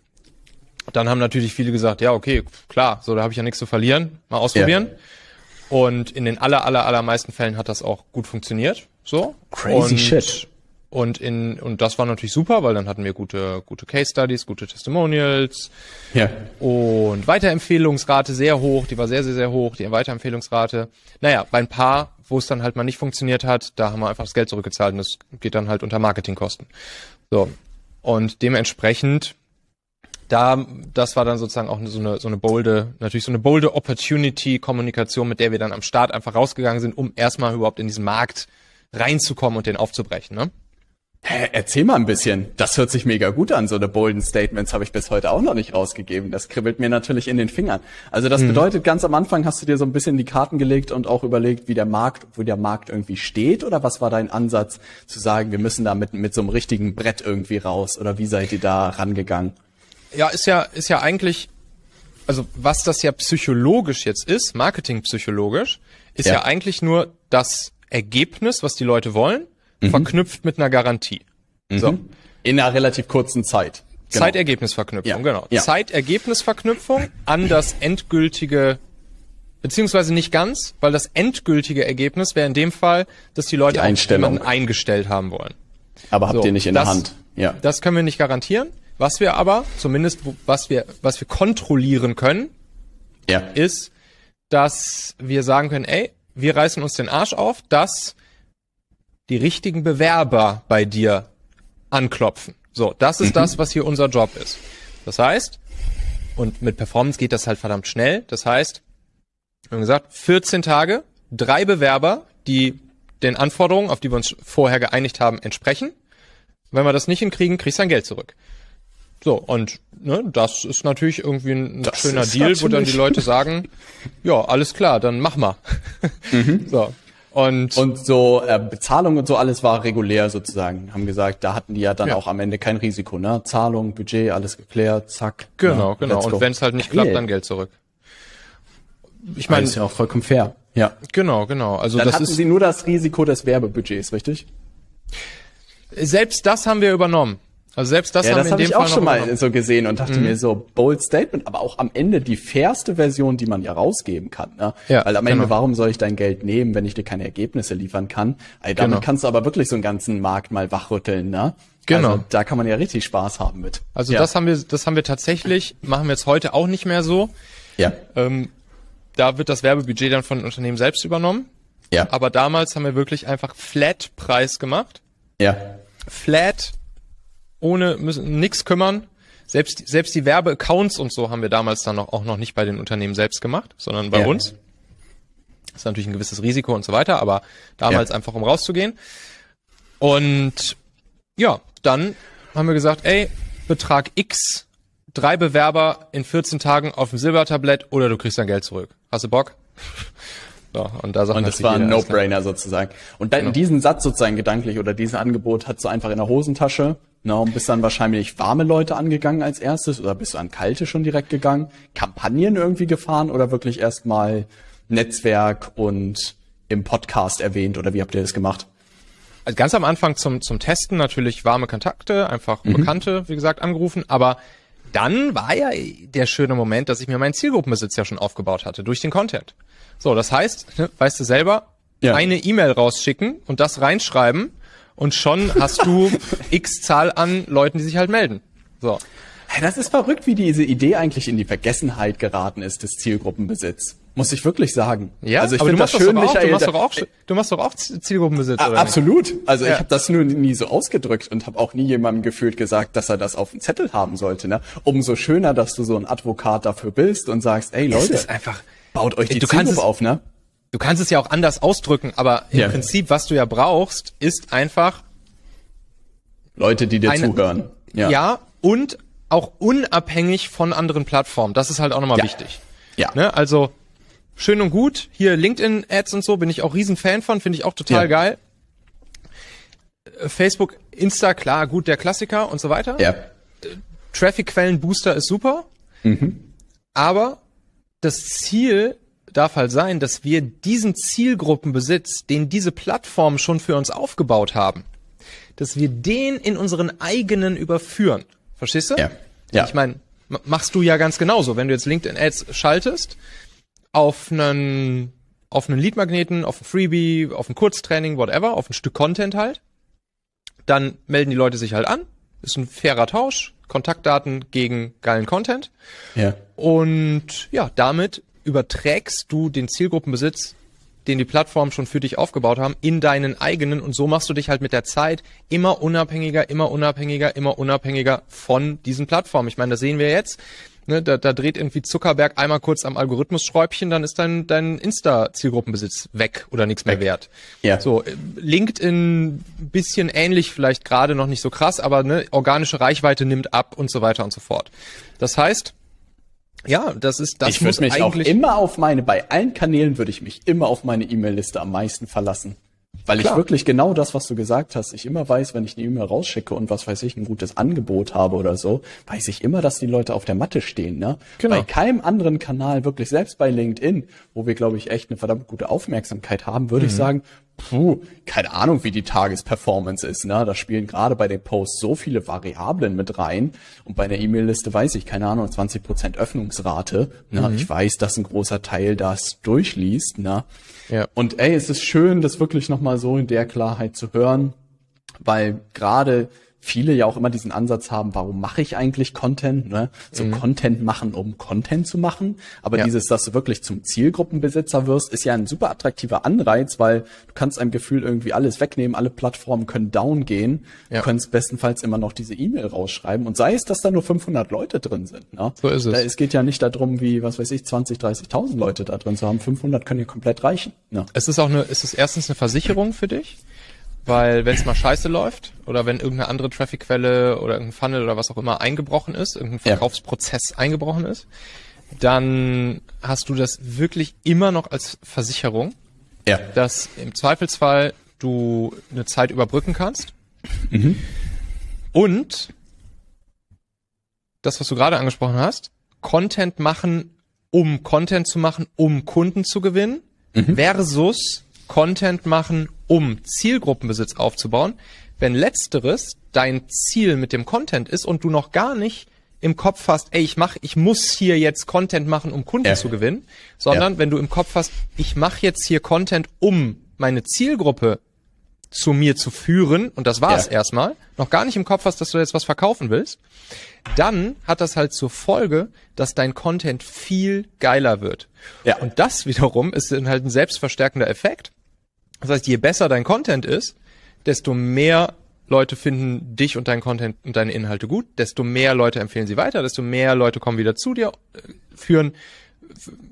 dann haben natürlich viele gesagt, ja, okay, klar, so, da habe ich ja nichts zu verlieren, mal ausprobieren. Ja. Und in den aller, aller, allermeisten Fällen hat das auch gut funktioniert. So. Crazy und, shit. Und in, und das war natürlich super, weil dann hatten wir gute, gute Case Studies, gute Testimonials. Ja. Und Weiterempfehlungsrate sehr hoch, die war sehr, sehr, sehr hoch, die Weiterempfehlungsrate. Naja, bei ein paar wo es dann halt mal nicht funktioniert hat, da haben wir einfach das Geld zurückgezahlt und das geht dann halt unter Marketingkosten. So. Und dementsprechend, da, das war dann sozusagen auch so eine, so eine bolde, natürlich so eine bolde Opportunity-Kommunikation, mit der wir dann am Start einfach rausgegangen sind, um erstmal überhaupt in diesen Markt reinzukommen und den aufzubrechen, ne? Hä, erzähl mal ein bisschen. Das hört sich mega gut an. So eine bolden Statements habe ich bis heute auch noch nicht rausgegeben. Das kribbelt mir natürlich in den Fingern. Also das mhm. bedeutet, ganz am Anfang hast du dir so ein bisschen die Karten gelegt und auch überlegt, wie der Markt, wo der Markt irgendwie steht? Oder was war dein Ansatz zu sagen, wir müssen da mit, mit so einem richtigen Brett irgendwie raus? Oder wie seid ihr da rangegangen? Ja, ist ja, ist ja eigentlich, also was das ja psychologisch jetzt ist, marketingpsychologisch, ist ja. ja eigentlich nur das Ergebnis, was die Leute wollen mhm. verknüpft mit einer Garantie. Mhm. So. In einer relativ kurzen Zeit. Genau. Zeitergebnisverknüpfung, ja. genau. Ja. Zeitergebnisverknüpfung an das endgültige, beziehungsweise nicht ganz, weil das endgültige Ergebnis wäre in dem Fall, dass die Leute die jemanden eingestellt haben wollen. Aber habt so, ihr nicht in das, der Hand. Ja. Das können wir nicht garantieren. Was wir aber, zumindest was wir, was wir kontrollieren können, ja. ist, dass wir sagen können, ey, wir reißen uns den Arsch auf, dass die richtigen Bewerber bei dir anklopfen. So, das ist mhm. das, was hier unser Job ist. Das heißt, und mit Performance geht das halt verdammt schnell. Das heißt, wir haben gesagt, 14 Tage, drei Bewerber, die den Anforderungen, auf die wir uns vorher geeinigt haben, entsprechen. Wenn wir das nicht hinkriegen, kriegst du dein Geld zurück. So, und ne, das ist natürlich irgendwie ein das schöner Deal, wo dann die Leute (laughs) sagen, ja, alles klar, dann mach mal. Mhm. (laughs) So. Und, und so äh, Bezahlung und so alles war regulär sozusagen. Haben gesagt, da hatten die ja dann ja. auch am Ende kein Risiko, ne? Zahlung, Budget, alles geklärt, zack. Genau, ja, genau. Und wenn es halt nicht klappt, dann Geld zurück. Ich meine, ist ja auch vollkommen fair. Ja. Genau, genau. Also dann das hatten ist Sie nur das Risiko des Werbebudgets, richtig? Selbst das haben wir übernommen. Also selbst das ja, haben das wir in dem ich Fall auch schon mal so gesehen und dachte mhm. mir so bold Statement, aber auch am Ende die fairste Version, die man ja rausgeben kann. Ne? Ja, Weil am Ende, genau. warum soll ich dein Geld nehmen, wenn ich dir keine Ergebnisse liefern kann? Also damit genau. kannst du aber wirklich so einen ganzen Markt mal wachrütteln. Ne? Genau. Also da kann man ja richtig Spaß haben mit. Also ja. das haben wir, das haben wir tatsächlich, machen wir jetzt heute auch nicht mehr so. Ja. Ähm, da wird das Werbebudget dann von Unternehmen selbst übernommen. Ja. Aber damals haben wir wirklich einfach Flat-Preis gemacht. Ja. Flat ohne müssen nix kümmern. Selbst, selbst die Werbeaccounts und so haben wir damals dann noch, auch noch nicht bei den Unternehmen selbst gemacht, sondern bei ja. uns. Das ist natürlich ein gewisses Risiko und so weiter, aber damals ja. einfach um rauszugehen. Und ja, dann haben wir gesagt, ey, Betrag X, drei Bewerber in 14 Tagen auf dem Silbertablett oder du kriegst dein Geld zurück. Hast du Bock? So, und da sagt und das war ein No-Brainer sozusagen. Und dann genau. diesen Satz sozusagen gedanklich oder dieses Angebot hat so einfach in der Hosentasche Na, und bist dann wahrscheinlich warme Leute angegangen als erstes oder bist du an kalte schon direkt gegangen? Kampagnen irgendwie gefahren oder wirklich erstmal Netzwerk und im Podcast erwähnt oder wie habt ihr das gemacht? Also ganz am Anfang zum, zum Testen natürlich warme Kontakte, einfach mhm. Bekannte, wie gesagt, angerufen, aber dann war ja der schöne Moment, dass ich mir meinen Zielgruppenbesitz ja schon aufgebaut hatte durch den Content. So, das heißt, ne, weißt du selber, ja. eine E-Mail rausschicken und das reinschreiben und schon hast du (laughs) x Zahl an Leuten, die sich halt melden. So. Das ist verrückt, wie diese Idee eigentlich in die Vergessenheit geraten ist, des Zielgruppenbesitz. Muss ich wirklich sagen. Ja, also ich finde das schön, auch, Michael. Du machst, doch auch, du machst doch auch Zielgruppenbesitz, oder? Absolut. Also ja. ich habe das nur nie so ausgedrückt und habe auch nie jemandem gefühlt gesagt, dass er das auf dem Zettel haben sollte. Ne? Umso schöner, dass du so ein Advokat dafür bist und sagst, ey Leute, ist einfach, baut euch die du Zielgruppe auf, ne? Du kannst es ja auch anders ausdrücken, aber im ja. Prinzip, was du ja brauchst, ist einfach Leute, die dir eine, zuhören. Ja. ja, und auch unabhängig von anderen Plattformen. Das ist halt auch nochmal ja. wichtig. Ja. Ne? Also schön und gut. Hier LinkedIn-Ads und so bin ich auch riesen Fan von, finde ich auch total ja. geil. Äh, Facebook, Insta, klar, gut, der Klassiker und so weiter. Ja. Traffic-Quellen-Booster ist super. Mhm. Aber das Ziel darf halt sein, dass wir diesen Zielgruppenbesitz, den diese Plattformen schon für uns aufgebaut haben, dass wir den in unseren eigenen überführen. Verstehst du? Ja. ja. Ich meine, machst du ja ganz genauso. Wenn du jetzt LinkedIn Ads schaltest, auf einen, auf einen Lead-Magneten, auf ein Freebie, auf ein Kurztraining, whatever, auf ein Stück Content halt, dann melden die Leute sich halt an. Ist ein fairer Tausch. Kontaktdaten gegen geilen Content. Ja. Und ja, damit überträgst du den Zielgruppenbesitz den die Plattformen schon für dich aufgebaut haben, in deinen eigenen und so machst du dich halt mit der Zeit immer unabhängiger, immer unabhängiger, immer unabhängiger von diesen Plattformen. Ich meine, das sehen wir jetzt. Ne, da, da dreht irgendwie Zuckerberg einmal kurz am Algorithmus-Schräubchen, dann ist dein, dein Insta-Zielgruppenbesitz weg oder nichts mehr wert. Ja. So, LinkedIn bisschen ähnlich, vielleicht gerade noch nicht so krass, aber ne, organische Reichweite nimmt ab und so weiter und so fort. Das heißt, ja, das ist das Ich würde mich auch immer auf meine, bei allen Kanälen würde ich mich immer auf meine E-Mail-Liste am meisten verlassen. Weil Klar. ich wirklich genau das, was du gesagt hast, ich immer weiß, wenn ich eine E-Mail rausschicke und was weiß ich, ein gutes Angebot habe oder so, weiß ich immer, dass die Leute auf der Matte stehen. Ne? Genau. Bei keinem anderen Kanal, wirklich selbst bei LinkedIn, wo wir, glaube ich, echt eine verdammt gute Aufmerksamkeit haben, würde mhm. ich sagen, puh, keine Ahnung, wie die Tagesperformance ist. Ne? Da spielen gerade bei den Posts so viele Variablen mit rein. Und bei der E-Mail-Liste weiß ich, keine Ahnung, 20% Öffnungsrate. Ne? Mhm. Ich weiß, dass ein großer Teil das durchliest. Ne? Ja. Und ey, es ist schön, das wirklich nochmal so in der Klarheit zu hören, weil gerade viele ja auch immer diesen Ansatz haben, warum mache ich eigentlich Content? Ne? So mhm. Content machen, um Content zu machen. Aber ja. dieses, dass du wirklich zum Zielgruppenbesitzer wirst, ist ja ein super attraktiver Anreiz, weil du kannst einem Gefühl irgendwie alles wegnehmen, alle Plattformen können down gehen. Ja. Du kannst bestenfalls immer noch diese E-Mail rausschreiben und sei es, dass da nur 500 Leute drin sind. Ne? So ist es. Da, es geht ja nicht darum, wie, was weiß ich, 20, 30.000 Leute da drin zu haben. 500 können ja komplett reichen. Ne? Es ist auch eine, ist es erstens eine Versicherung für dich? Weil wenn es mal scheiße läuft oder wenn irgendeine andere Traffic-Quelle oder irgendein Funnel oder was auch immer eingebrochen ist, irgendein Verkaufsprozess ja. eingebrochen ist, dann hast du das wirklich immer noch als Versicherung, ja. dass im Zweifelsfall du eine Zeit überbrücken kannst. Mhm. Und das, was du gerade angesprochen hast, Content machen, um Content zu machen, um Kunden zu gewinnen, mhm. versus Content machen, um Zielgruppenbesitz aufzubauen, wenn letzteres dein Ziel mit dem Content ist und du noch gar nicht im Kopf hast, ey, ich mach, ich muss hier jetzt Content machen, um Kunden ja. zu gewinnen, sondern ja. wenn du im Kopf hast, ich mache jetzt hier Content, um meine Zielgruppe zu mir zu führen, und das war es ja. erstmal, noch gar nicht im Kopf hast, dass du jetzt was verkaufen willst, dann hat das halt zur Folge, dass dein Content viel geiler wird. Ja. Und das wiederum ist dann halt ein selbstverstärkender Effekt, das heißt, je besser dein Content ist, desto mehr Leute finden dich und deinen Content und deine Inhalte gut, desto mehr Leute empfehlen sie weiter, desto mehr Leute kommen wieder zu dir, äh, führen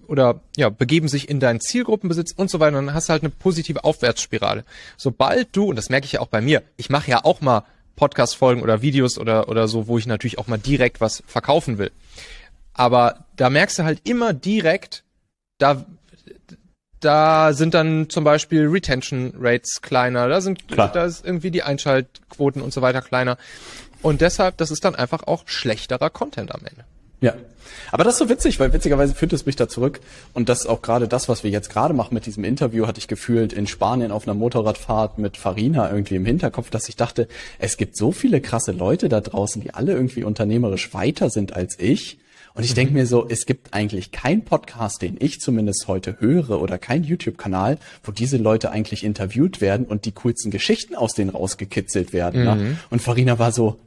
oder ja, begeben sich in deinen Zielgruppenbesitz und so weiter. Dann hast du halt eine positive Aufwärtsspirale. Sobald du, und das merke ich ja auch bei mir, ich mache ja auch mal Podcast-Folgen oder Videos oder, oder so, wo ich natürlich auch mal direkt was verkaufen will. Aber da merkst du halt immer direkt, da da sind dann zum Beispiel Retention Rates kleiner, da sind, Klar. da ist irgendwie die Einschaltquoten und so weiter kleiner. Und deshalb, das ist dann einfach auch schlechterer Content am Ende. Ja. Aber das ist so witzig, weil witzigerweise führt es mich da zurück. Und das ist auch gerade das, was wir jetzt gerade machen mit diesem Interview, hatte ich gefühlt in Spanien auf einer Motorradfahrt mit Farina irgendwie im Hinterkopf, dass ich dachte, es gibt so viele krasse Leute da draußen, die alle irgendwie unternehmerisch weiter sind als ich. Und ich denke mir so, es gibt eigentlich keinen Podcast, den ich zumindest heute höre oder kein YouTube-Kanal, wo diese Leute eigentlich interviewt werden und die coolsten Geschichten aus denen rausgekitzelt werden. Ne? Mhm. Ne? Und Farina war so,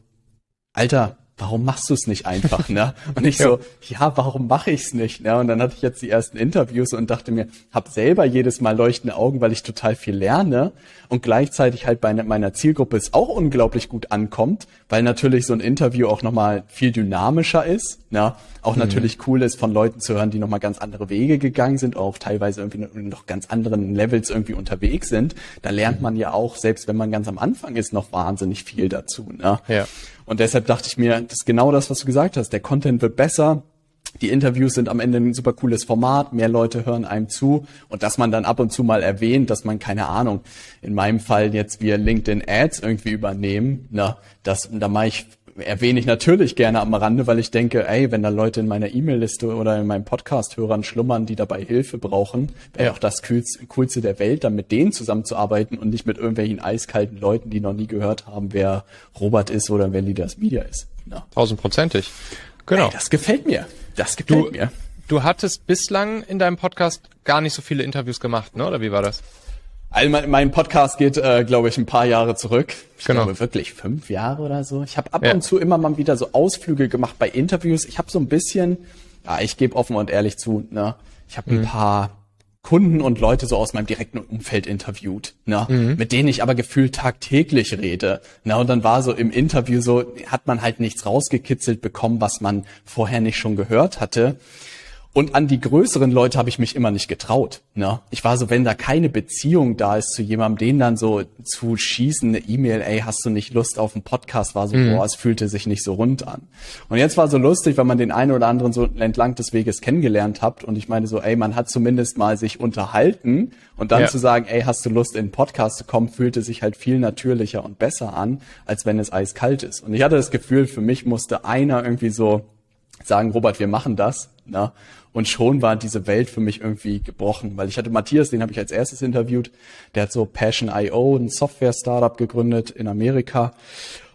Alter, warum machst du es nicht einfach, ne? (laughs) Und ich so, ja, warum mache ich es nicht, ne? Und dann hatte ich jetzt die ersten Interviews und dachte mir, hab selber jedes Mal leuchtende Augen, weil ich total viel lerne und gleichzeitig halt bei meiner Zielgruppe es auch unglaublich gut ankommt, weil natürlich so ein Interview auch nochmal viel dynamischer ist, ne? Auch mhm. natürlich cool ist, von Leuten zu hören, die nochmal ganz andere Wege gegangen sind, auch teilweise irgendwie noch ganz anderen Levels irgendwie unterwegs sind. Da lernt man ja auch, selbst wenn man ganz am Anfang ist, noch wahnsinnig viel dazu, ne? Ja. Und deshalb dachte ich mir, das ist genau das, was du gesagt hast. Der Content wird besser. Die Interviews sind am Ende ein super cooles Format, mehr Leute hören einem zu und dass man dann ab und zu mal erwähnt, dass man keine Ahnung, in meinem Fall jetzt wir LinkedIn Ads irgendwie übernehmen, na, das da mache ich erwähne ich natürlich gerne am Rande, weil ich denke, ey, wenn da Leute in meiner E-Mail-Liste oder in meinem Podcast-Hörern schlummern, die dabei Hilfe brauchen, wäre auch das Coolste der Welt, dann mit denen zusammenzuarbeiten und nicht mit irgendwelchen eiskalten Leuten, die noch nie gehört haben, wer Robert ist oder wer Leaders Media ist. Tausendprozentig. Genau. Ey, das gefällt mir. Das gefällt du, mir. Du hattest bislang in deinem Podcast gar nicht so viele Interviews gemacht, ne? Oder wie war das? Also mein, mein Podcast geht, äh, glaube ich, ein paar Jahre zurück. Ich genau. glaube wirklich fünf Jahre oder so. Ich habe ab ja. und zu immer mal wieder so Ausflüge gemacht bei Interviews. Ich habe so ein bisschen, ja, ich gebe offen und ehrlich zu, ne, ich habe mhm. ein paar Kunden und Leute so aus meinem direkten Umfeld interviewt, ne, mhm. mit denen ich aber gefühlt tagtäglich rede. Ne, und dann war so im Interview so, hat man halt nichts rausgekitzelt bekommen, was man vorher nicht schon gehört hatte. Und an die größeren Leute habe ich mich immer nicht getraut. Ne? Ich war so, wenn da keine Beziehung da ist zu jemandem, den dann so zu schießen, eine E-Mail, ey, hast du nicht Lust auf einen Podcast, war so, mhm. boah, es fühlte sich nicht so rund an. Und jetzt war so lustig, wenn man den einen oder anderen so entlang des Weges kennengelernt hat und ich meine so, ey, man hat zumindest mal sich unterhalten und dann ja. zu sagen, ey, hast du Lust in einen Podcast zu kommen, fühlte sich halt viel natürlicher und besser an, als wenn es eiskalt ist. Und ich hatte das Gefühl, für mich musste einer irgendwie so sagen, Robert, wir machen das. Ne? Und schon war diese Welt für mich irgendwie gebrochen, weil ich hatte Matthias, den habe ich als erstes interviewt, der hat so Passion.io, ein Software-Startup gegründet in Amerika.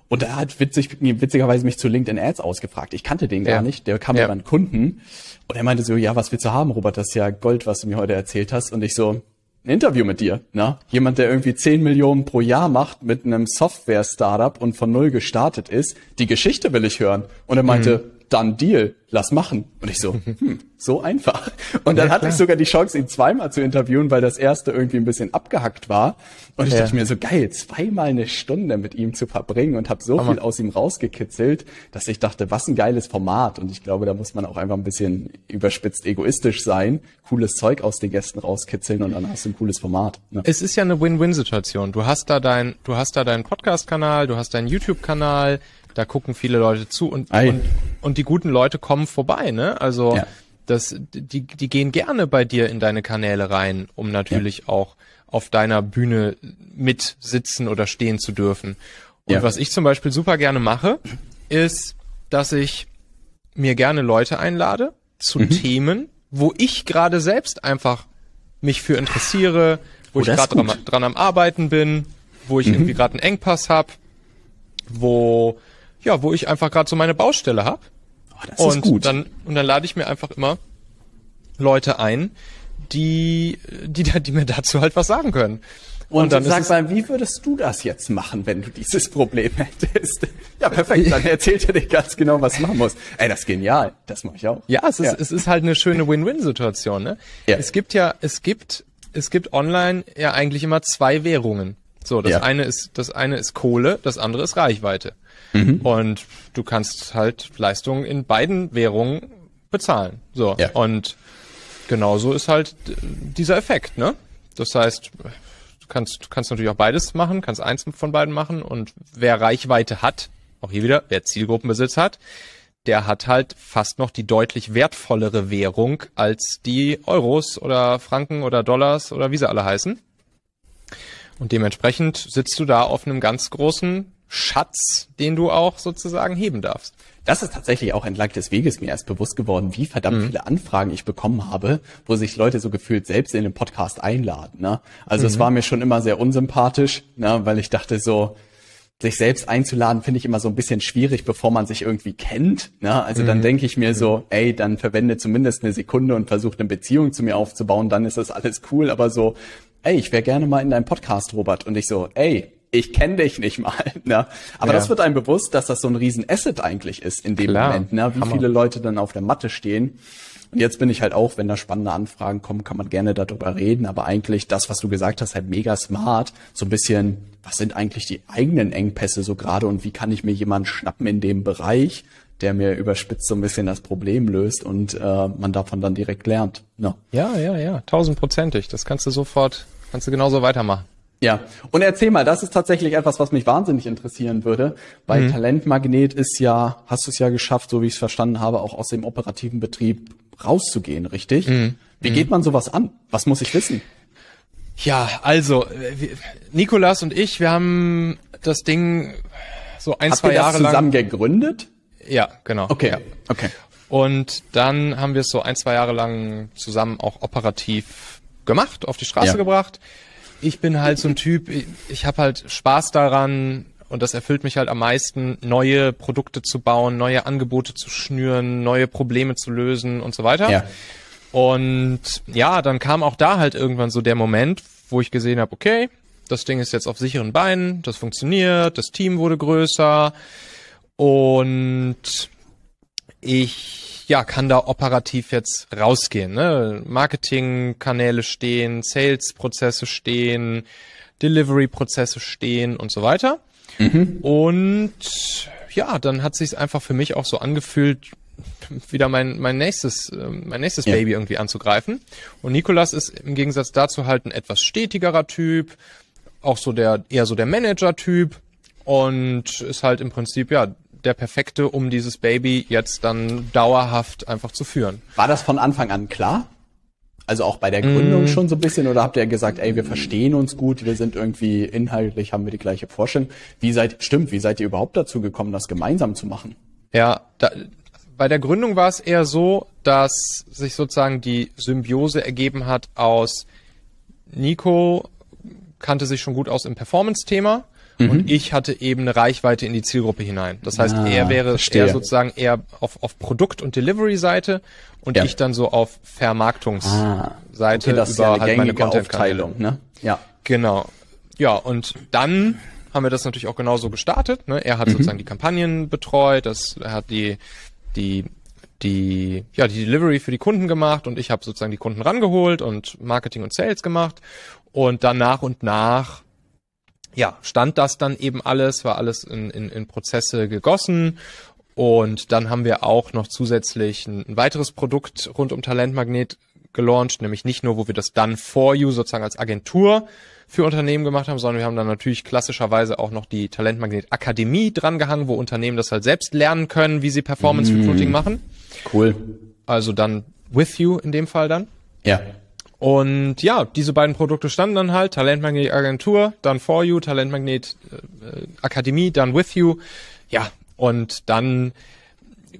Und er hat witzig, witzigerweise mich zu LinkedIn Ads ausgefragt. Ich kannte den gar ja. nicht. Der kam ja. über einen Kunden. Und er meinte so, ja, was willst du haben, Robert? Das ist ja Gold, was du mir heute erzählt hast. Und ich so, ein Interview mit dir, ne? Jemand, der irgendwie 10 Millionen pro Jahr macht mit einem Software-Startup und von null gestartet ist. Die Geschichte will ich hören. Und er meinte, mhm dann Deal, lass machen. Und ich so, (laughs) hm, so einfach. Und dann ja, hatte ich sogar die Chance, ihn zweimal zu interviewen, weil das erste irgendwie ein bisschen abgehackt war. Und ich ja. dachte mir so, geil, zweimal eine Stunde mit ihm zu verbringen und habe so Hammer. viel aus ihm rausgekitzelt, dass ich dachte, was ein geiles Format. Und ich glaube, da muss man auch einfach ein bisschen überspitzt egoistisch sein, cooles Zeug aus den Gästen rauskitzeln und dann hast du ein cooles Format. Ne? Es ist ja eine Win-Win-Situation. Du hast da dein, du hast da deinen Podcast-Kanal, du hast deinen YouTube-Kanal, da gucken viele Leute zu und, und, und die guten Leute kommen vorbei, ne? Also ja. das, die, die gehen gerne bei dir in deine Kanäle rein, um natürlich ja. auch auf deiner Bühne mitsitzen oder stehen zu dürfen. Und ja. was ich zum Beispiel super gerne mache, ist, dass ich mir gerne Leute einlade zu mhm. Themen, wo ich gerade selbst einfach mich für interessiere, wo oh, ich gerade dran, dran, am Arbeiten bin, wo ich mhm. irgendwie gerade einen Engpass habe, wo ja, wo ich einfach gerade so meine Baustelle habe. Oh, das und gut. Dann, und dann lade ich mir einfach immer Leute ein, die, die, die mir dazu halt was sagen können. Und, und dann sag mal, wie würdest du das jetzt machen, wenn du dieses Problem hättest? Ja, perfekt. Dann (laughs) erzählt er dir ganz genau, was du machen musst. Ey, das ist genial. Das mache ich auch. Ja, es ist, ja. es ist halt eine schöne Win-Win-Situation. Ne? Ja. Es gibt ja, es gibt, es gibt online ja eigentlich immer zwei Währungen. So, das ja. eine ist, das eine ist Kohle, das andere ist Reichweite. Mhm. Und du kannst halt Leistungen in beiden Währungen bezahlen. So. Ja. Und genauso ist halt dieser Effekt, ne? Das heißt, du kannst, du kannst natürlich auch beides machen, kannst eins von beiden machen und wer Reichweite hat, auch hier wieder, wer Zielgruppenbesitz hat, der hat halt fast noch die deutlich wertvollere Währung als die Euros oder Franken oder Dollars oder wie sie alle heißen. Und dementsprechend sitzt du da auf einem ganz großen Schatz, den du auch sozusagen heben darfst. Das ist tatsächlich auch entlang des Weges mir erst bewusst geworden, wie verdammt mhm. viele Anfragen ich bekommen habe, wo sich Leute so gefühlt selbst in den Podcast einladen. Ne? Also mhm. es war mir schon immer sehr unsympathisch, ne? weil ich dachte so, sich selbst einzuladen, finde ich immer so ein bisschen schwierig, bevor man sich irgendwie kennt. Ne? Also mhm. dann denke ich mir so, ey, dann verwende zumindest eine Sekunde und versuche eine Beziehung zu mir aufzubauen, dann ist das alles cool. Aber so, ey, ich wäre gerne mal in deinem Podcast, Robert. Und ich so, ey, ich kenne dich nicht mal. (laughs) Ne? Aber ja. das wird einem bewusst, dass das so ein riesen Asset eigentlich ist in dem Klar. Moment, ne? wie Hammer. viele Leute dann auf der Matte stehen. Und jetzt bin ich halt auch, wenn da spannende Anfragen kommen, kann man gerne darüber reden. Aber eigentlich das, was du gesagt hast, halt mega smart. So ein bisschen, was sind eigentlich die eigenen Engpässe so gerade und wie kann ich mir jemanden schnappen in dem Bereich, der mir überspitzt so ein bisschen das Problem löst und äh, man davon dann direkt lernt. No. Ja, ja, ja, tausendprozentig. Das kannst du sofort, kannst du genauso weitermachen. Ja, und erzähl mal, das ist tatsächlich etwas, was mich wahnsinnig interessieren würde. Bei mhm. Talentmagnet ist ja, hast du es ja geschafft, so wie ich es verstanden habe, auch aus dem operativen Betrieb rauszugehen, richtig? Mhm. Wie geht mhm. man sowas an? Was muss ich wissen? Ja, also Nikolas und ich, wir haben das Ding so ein, Habt zwei Jahre lang zusammen gegründet. Ja, genau. Okay, ja. okay. Und dann haben wir es so ein, zwei Jahre lang zusammen auch operativ gemacht, auf die Straße ja. gebracht. Ich bin halt so ein Typ, ich, ich habe halt Spaß daran, und das erfüllt mich halt am meisten, neue Produkte zu bauen, neue Angebote zu schnüren, neue Probleme zu lösen und so weiter. Ja. Und ja, dann kam auch da halt irgendwann so der Moment, wo ich gesehen habe, okay, das Ding ist jetzt auf sicheren Beinen, das funktioniert, das Team wurde größer und ich ja kann da operativ jetzt rausgehen. Ne? Marketingkanäle stehen, Sales-Prozesse stehen, Delivery-Prozesse stehen und so weiter. Mhm. Und ja, dann hat sich einfach für mich auch so angefühlt, wieder mein, mein nächstes, ähm, mein nächstes ja. Baby irgendwie anzugreifen. Und Nikolas ist im Gegensatz dazu halt ein etwas stetigerer Typ, auch so der, eher so der Manager-Typ und ist halt im Prinzip, ja, der perfekte, um dieses Baby jetzt dann dauerhaft einfach zu führen. War das von Anfang an klar? Also auch bei der Gründung mm. schon so ein bisschen oder habt ihr gesagt, ey, wir verstehen uns gut, wir sind irgendwie inhaltlich, haben wir die gleiche Vorstellung. Wie seid, stimmt, wie seid ihr überhaupt dazu gekommen, das gemeinsam zu machen? Ja, da, bei der Gründung war es eher so, dass sich sozusagen die Symbiose ergeben hat aus Nico kannte sich schon gut aus im Performance-Thema mhm. und ich hatte eben eine Reichweite in die Zielgruppe hinein. Das heißt, ah, er wäre verstehe. eher sozusagen eher auf, auf Produkt- und Delivery-Seite und ja. ich dann so auf Vermarktungsseite ah, okay, das über ja halt meine Content-Aufteilung. Ne? Ja. Genau. Ja, und dann haben wir das natürlich auch genauso gestartet. Ne? Er hat mhm. sozusagen die Kampagnen betreut, das, er hat die, die die ja die Delivery für die Kunden gemacht und ich habe sozusagen die Kunden rangeholt und Marketing und Sales gemacht und dann nach und nach ja, stand das dann eben alles, war alles in, in, in Prozesse gegossen. Und dann haben wir auch noch zusätzlich ein, ein weiteres Produkt rund um Talentmagnet gelauncht, nämlich nicht nur, wo wir das dann for you sozusagen als Agentur für Unternehmen gemacht haben, sondern wir haben dann natürlich klassischerweise auch noch die Talentmagnet Akademie drangehangen, wo Unternehmen das halt selbst lernen können, wie sie Performance Recruiting mm. machen. Cool. Also dann with you in dem Fall dann. Ja. Und ja, diese beiden Produkte standen dann halt, Talentmagnet Agentur, dann For You, Talentmagnet äh, Akademie, dann With You. Ja, und dann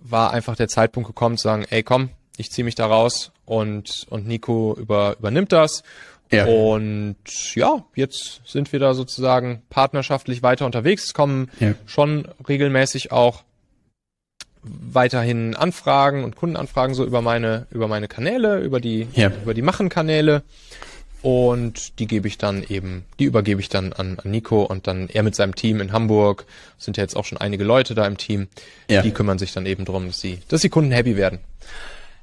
war einfach der Zeitpunkt gekommen zu sagen, ey komm, ich ziehe mich da raus und, und Nico über, übernimmt das. Ja. Und ja, jetzt sind wir da sozusagen partnerschaftlich weiter unterwegs. Es kommen ja. schon regelmäßig auch weiterhin Anfragen und Kundenanfragen so über meine über meine Kanäle, über die ja. über die Machen Kanäle und die gebe ich dann eben, die übergebe ich dann an, an Nico und dann er mit seinem Team in Hamburg sind ja jetzt auch schon einige Leute da im Team. Ja. Die kümmern sich dann eben drum, dass sie dass die Kunden happy werden.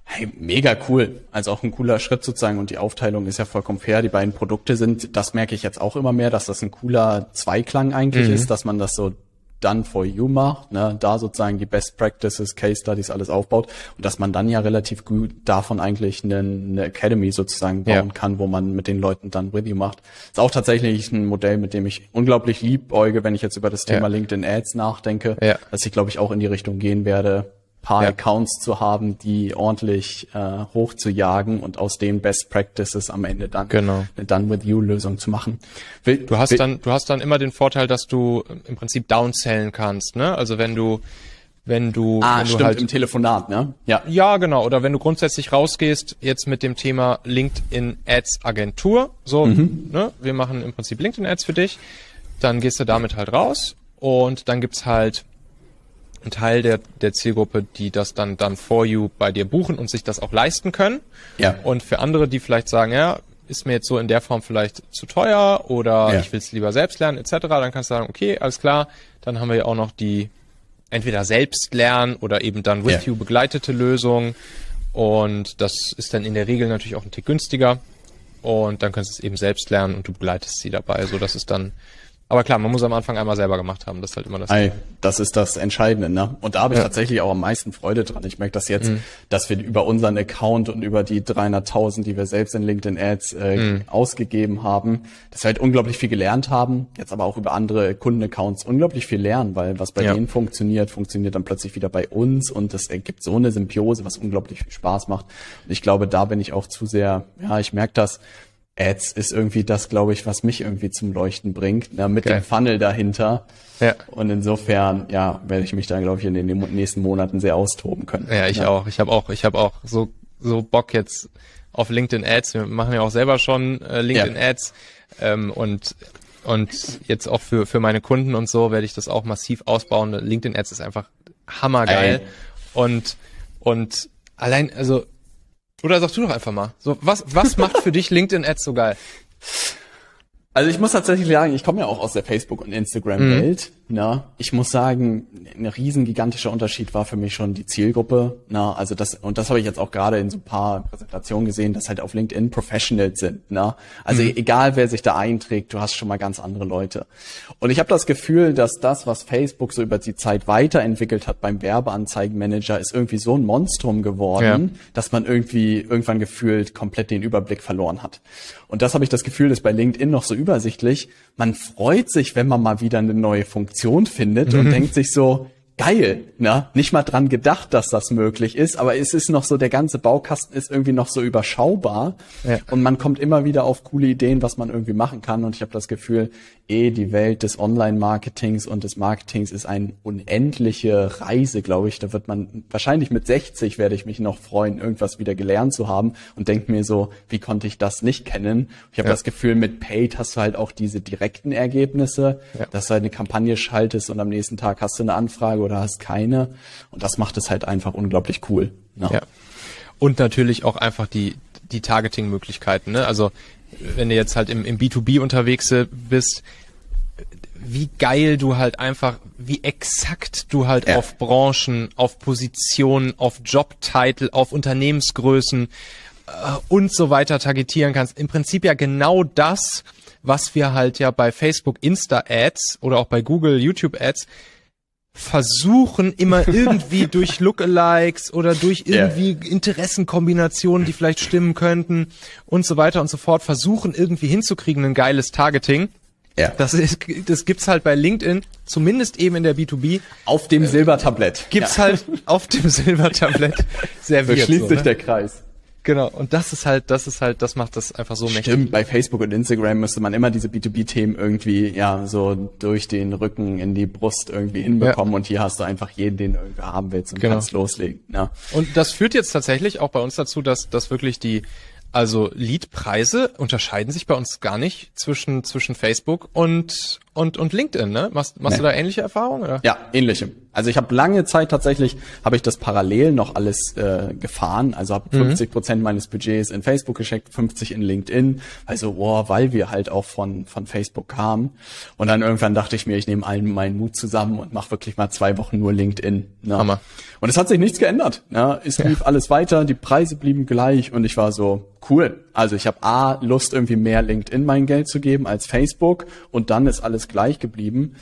Hey, mega cool. Also auch ein cooler Schritt sozusagen und die Aufteilung ist ja vollkommen fair. Die beiden Produkte sind, das merke ich jetzt auch immer mehr, dass das ein cooler Zweiklang eigentlich mhm. ist, dass man das so done for you macht, ne, da sozusagen die Best Practices, Case Studies alles aufbaut und dass man dann ja relativ gut davon eigentlich eine, eine Academy sozusagen bauen ja. kann, wo man mit den Leuten dann with you macht. Ist auch tatsächlich ein Modell, mit dem ich unglaublich liebäuge, wenn ich jetzt über das Thema ja. LinkedIn Ads nachdenke, ja. dass ich glaube ich auch in die Richtung gehen werde, paar ja. Accounts zu haben, die ordentlich äh, hoch zu jagen und aus den Best Practices am Ende dann genau. eine Done with You Lösung zu machen. Will, du hast will, dann, du hast dann immer den Vorteil, dass du im Prinzip downsellen kannst, ne? Also wenn du wenn du, ah, wenn stimmt, du halt im Telefonat, ne? Ja. Ja, genau. Oder wenn du grundsätzlich rausgehst, jetzt mit dem Thema LinkedIn Ads Agentur, so, mhm. ne? Wir machen im Prinzip LinkedIn Ads für dich. Dann gehst du damit halt raus und dann gibt's halt Teil der, der Zielgruppe, die das dann, dann for you bei dir buchen und sich das auch leisten können. Ja. Und für andere, die vielleicht sagen, ja, ist mir jetzt so in der Form vielleicht zu teuer oder ja. ich will es lieber selbst lernen, etc., dann kannst du sagen, okay, alles klar, dann haben wir ja auch noch die entweder selbst lernen oder eben dann with ja. you begleitete Lösung. Und das ist dann in der Regel natürlich auch ein Tick günstiger. Und dann kannst du es eben selbst lernen und du begleitest sie dabei, so dass es dann aber klar, man muss am Anfang einmal selber gemacht haben. Das ist halt immer das. Ei, das ist das Entscheidende, ne? Und da habe ich ja. tatsächlich auch am meisten Freude dran. Ich merke das jetzt, mhm. dass wir über unseren Account und über die 300.000, die wir selbst in LinkedIn Ads äh, mhm. ausgegeben haben, dass wir halt unglaublich viel gelernt haben. Jetzt aber auch über andere Kundenaccounts unglaublich viel lernen, weil was bei ja. denen funktioniert, funktioniert dann plötzlich wieder bei uns und das ergibt so eine Symbiose, was unglaublich viel Spaß macht. Und ich glaube, da bin ich auch zu sehr, ja, ich merke das, Ads ist irgendwie das, glaube ich, was mich irgendwie zum Leuchten bringt, ja, mit Geil. dem Funnel dahinter. Ja. Und insofern, ja, werde ich mich da, glaube ich, in den nächsten Monaten sehr austoben können. Ja, ich ja. auch. Ich habe auch, ich habe auch so so Bock jetzt auf LinkedIn Ads. Wir machen ja auch selber schon äh, LinkedIn ja. Ads ähm, und und jetzt auch für für meine Kunden und so werde ich das auch massiv ausbauen. LinkedIn Ads ist einfach hammergeil Ey. und und allein also oder sagst du doch einfach mal. So, was, was macht für dich LinkedIn Ads so geil? Also ich muss tatsächlich sagen, ich komme ja auch aus der Facebook- und Instagram-Welt. Na, ich muss sagen, ein riesen gigantischer Unterschied war für mich schon die Zielgruppe. Na, also das und das habe ich jetzt auch gerade in so ein paar Präsentationen gesehen, dass halt auf LinkedIn Professionals sind. Na, also mhm. egal wer sich da einträgt, du hast schon mal ganz andere Leute. Und ich habe das Gefühl, dass das, was Facebook so über die Zeit weiterentwickelt hat beim Werbeanzeigenmanager, ist irgendwie so ein Monstrum geworden, ja. dass man irgendwie irgendwann gefühlt komplett den Überblick verloren hat. Und das habe ich das Gefühl, ist bei LinkedIn noch so übersichtlich. Man freut sich, wenn man mal wieder eine neue Funktion findet mhm. und denkt sich so, geil, ne? Nicht mal dran gedacht, dass das möglich ist, aber es ist noch so, der ganze Baukasten ist irgendwie noch so überschaubar ja. und man kommt immer wieder auf coole Ideen, was man irgendwie machen kann und ich habe das Gefühl, eh die Welt des Online-Marketings und des Marketings ist eine unendliche Reise, glaube ich. Da wird man wahrscheinlich mit 60 werde ich mich noch freuen, irgendwas wieder gelernt zu haben und denke mir so, wie konnte ich das nicht kennen? Ich habe ja. das Gefühl, mit Paid hast du halt auch diese direkten Ergebnisse, ja. dass du halt eine Kampagne schaltest und am nächsten Tag hast du eine Anfrage oder hast keine und das macht es halt einfach unglaublich cool. Ne? Ja. Und natürlich auch einfach die die Targeting-Möglichkeiten. Ne? Also wenn du jetzt halt im, im B2B unterwegs bist, wie geil du halt einfach, wie exakt du halt ja. auf Branchen, auf Positionen, auf Jobtitel, auf Unternehmensgrößen äh, und so weiter targetieren kannst. Im Prinzip ja genau das, was wir halt ja bei Facebook Insta Ads oder auch bei Google YouTube Ads versuchen immer irgendwie (laughs) durch Lookalikes oder durch irgendwie yeah. Interessenkombinationen, die vielleicht stimmen könnten und so weiter und so fort, versuchen irgendwie hinzukriegen, ein geiles Targeting. Ja. Das, ist, das gibt's halt bei LinkedIn, zumindest eben in der B2B. Auf dem Silbertablett. Gibt's ja. halt auf dem Silbertablett (laughs) serviert. So schließt so, sich ne? der Kreis. Genau, und das ist halt, das ist halt, das macht das einfach so mächtig. Stimmt, bei Facebook und Instagram müsste man immer diese B2B-Themen irgendwie, ja, so durch den Rücken in die Brust irgendwie hinbekommen ja. und hier hast du einfach jeden, den du irgendwie haben willst und genau. kannst loslegen. Ja. Und das führt jetzt tatsächlich auch bei uns dazu, dass, dass wirklich die, also Leadpreise unterscheiden sich bei uns gar nicht zwischen, zwischen Facebook und, und, und LinkedIn, ne? Machst, machst nee. du da ähnliche Erfahrungen? Oder? Ja, ähnliche. Also ich habe lange Zeit tatsächlich, habe ich das parallel noch alles äh, gefahren. Also habe mhm. 50 Prozent meines Budgets in Facebook geschickt, 50 in LinkedIn. Also, boah, weil wir halt auch von, von Facebook kamen. Und dann irgendwann dachte ich mir, ich nehme allen meinen Mut zusammen und mache wirklich mal zwei Wochen nur LinkedIn. Ne? Hammer. Und es hat sich nichts geändert. Ne? Es lief ja. alles weiter, die Preise blieben gleich und ich war so, cool. Also ich habe A, Lust irgendwie mehr LinkedIn mein Geld zu geben als Facebook und dann ist alles gleich geblieben.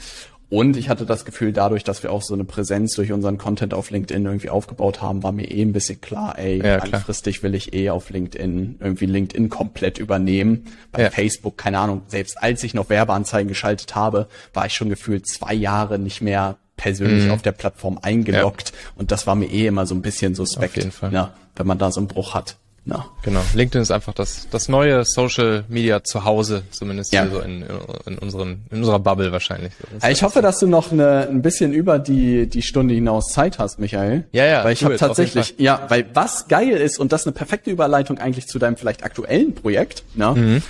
Und ich hatte das Gefühl, dadurch, dass wir auch so eine Präsenz durch unseren Content auf LinkedIn irgendwie aufgebaut haben, war mir eh ein bisschen klar, ey, ja, langfristig will ich eh auf LinkedIn irgendwie LinkedIn komplett übernehmen. Bei ja. Facebook, keine Ahnung, selbst als ich noch Werbeanzeigen geschaltet habe, war ich schon gefühlt zwei Jahre nicht mehr persönlich mhm. auf der Plattform eingeloggt ja. und das war mir eh immer so ein bisschen suspekt, auf jeden Fall. Ja, wenn man da so einen Bruch hat. Ja. Genau. LinkedIn ist einfach das, das neue Social Media Zuhause, zumindest ja. hier so in, in, unseren, in unserer Bubble wahrscheinlich. Ja, ich hoffe, dass du noch eine, ein bisschen über die, die Stunde hinaus Zeit hast, Michael. Ja, ja. Weil ich habe tatsächlich, ja, weil was geil ist, und das ist eine perfekte Überleitung eigentlich zu deinem vielleicht aktuellen Projekt, ne? Mhm.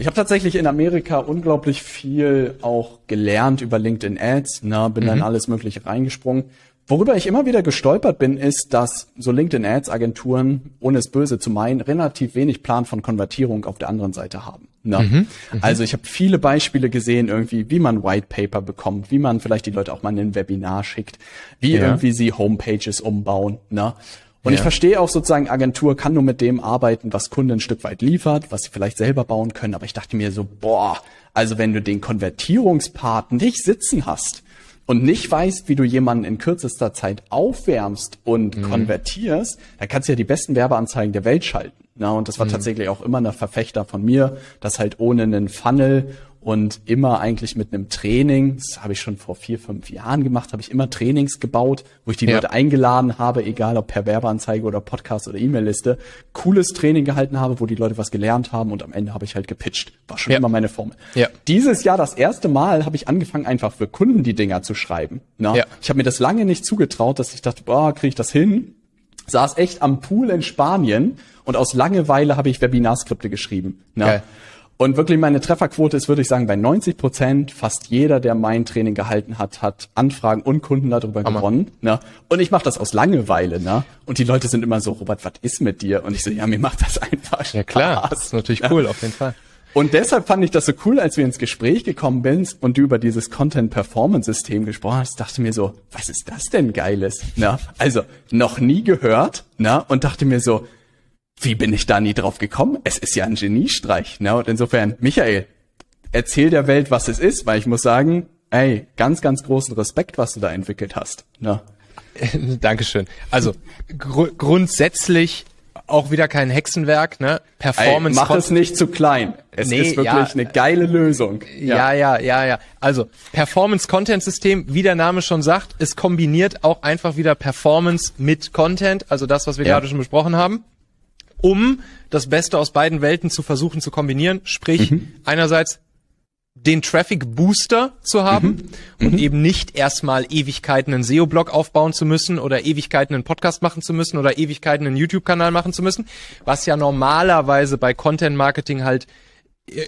Ich habe tatsächlich in Amerika unglaublich viel auch gelernt über LinkedIn Ads, ne, bin mhm. dann alles mögliche reingesprungen. Worüber ich immer wieder gestolpert bin, ist, dass so LinkedIn Ads Agenturen, ohne es böse zu meinen, relativ wenig Plan von Konvertierung auf der anderen Seite haben. Ne? Mhm, mhm, also ich habe viele Beispiele gesehen, irgendwie, wie man White Paper bekommt, wie man vielleicht die Leute auch mal in ein Webinar schickt, wie ja. irgendwie sie Homepages umbauen. Ne? Und ja. ich verstehe auch sozusagen, Agentur kann nur mit dem arbeiten, was Kunde ein Stück weit liefert, was sie vielleicht selber bauen können. Aber ich dachte mir so, boah, also wenn du den Konvertierungspart nicht sitzen hast, und nicht weißt, wie du jemanden in kürzester Zeit aufwärmst und mhm. konvertierst, dann kannst du ja die besten Werbeanzeigen der Welt schalten. Na, und das war mhm. tatsächlich auch immer eine Verfechter von mir, dass halt ohne einen Funnel und immer eigentlich mit einem Training, das habe ich schon vor vier, fünf Jahren gemacht, habe ich immer Trainings gebaut, wo ich die ja. Leute eingeladen habe, egal ob per Werbeanzeige oder Podcast oder E-Mail-Liste, cooles Training gehalten habe, wo die Leute was gelernt haben und am Ende habe ich halt gepitcht. War schon ja. immer meine Formel. Ja. Dieses Jahr das erste Mal habe ich angefangen, einfach für Kunden die Dinger zu schreiben. Na? Ja. Ich habe mir das lange nicht zugetraut, dass ich dachte, boah, kriege ich das hin? Saß echt am Pool in Spanien und aus Langeweile habe ich Webinarskripte geschrieben. Na? Okay. Und wirklich meine Trefferquote ist, würde ich sagen, bei 90 Prozent. Fast jeder, der mein Training gehalten hat, hat Anfragen und Kunden darüber Hammer. gewonnen. Ne? Und ich mache das aus Langeweile. Ne? Und die Leute sind immer so, Robert, was ist mit dir? Und ich so, ja, mir macht das einfach Spaß. Ja klar, das ist natürlich cool, auf jeden Fall. Und deshalb fand ich das so cool, als wir ins Gespräch gekommen sind und du über dieses Content-Performance-System gesprochen hast, dachte mir so, was ist das denn Geiles? Na, also noch nie gehört, na, und dachte mir so, wie bin ich da nie drauf gekommen? Es ist ja ein Geniestreich. Ne? Und insofern, Michael, erzähl der Welt, was es ist, weil ich muss sagen, ey, ganz, ganz großen Respekt, was du da entwickelt hast. Ne? (laughs) Dankeschön. Also gr grundsätzlich auch wieder kein Hexenwerk, ne? Performance. Ey, mach es nicht zu klein. Es nee, ist wirklich ja, eine geile Lösung. Ja. ja, ja, ja, ja. Also Performance Content System, wie der Name schon sagt, es kombiniert auch einfach wieder Performance mit Content, also das, was wir ja. gerade schon besprochen haben um das Beste aus beiden Welten zu versuchen zu kombinieren. Sprich, mhm. einerseits den Traffic Booster zu haben mhm. und mhm. eben nicht erstmal Ewigkeiten einen SEO-Blog aufbauen zu müssen oder Ewigkeiten einen Podcast machen zu müssen oder Ewigkeiten einen YouTube-Kanal machen zu müssen, was ja normalerweise bei Content Marketing halt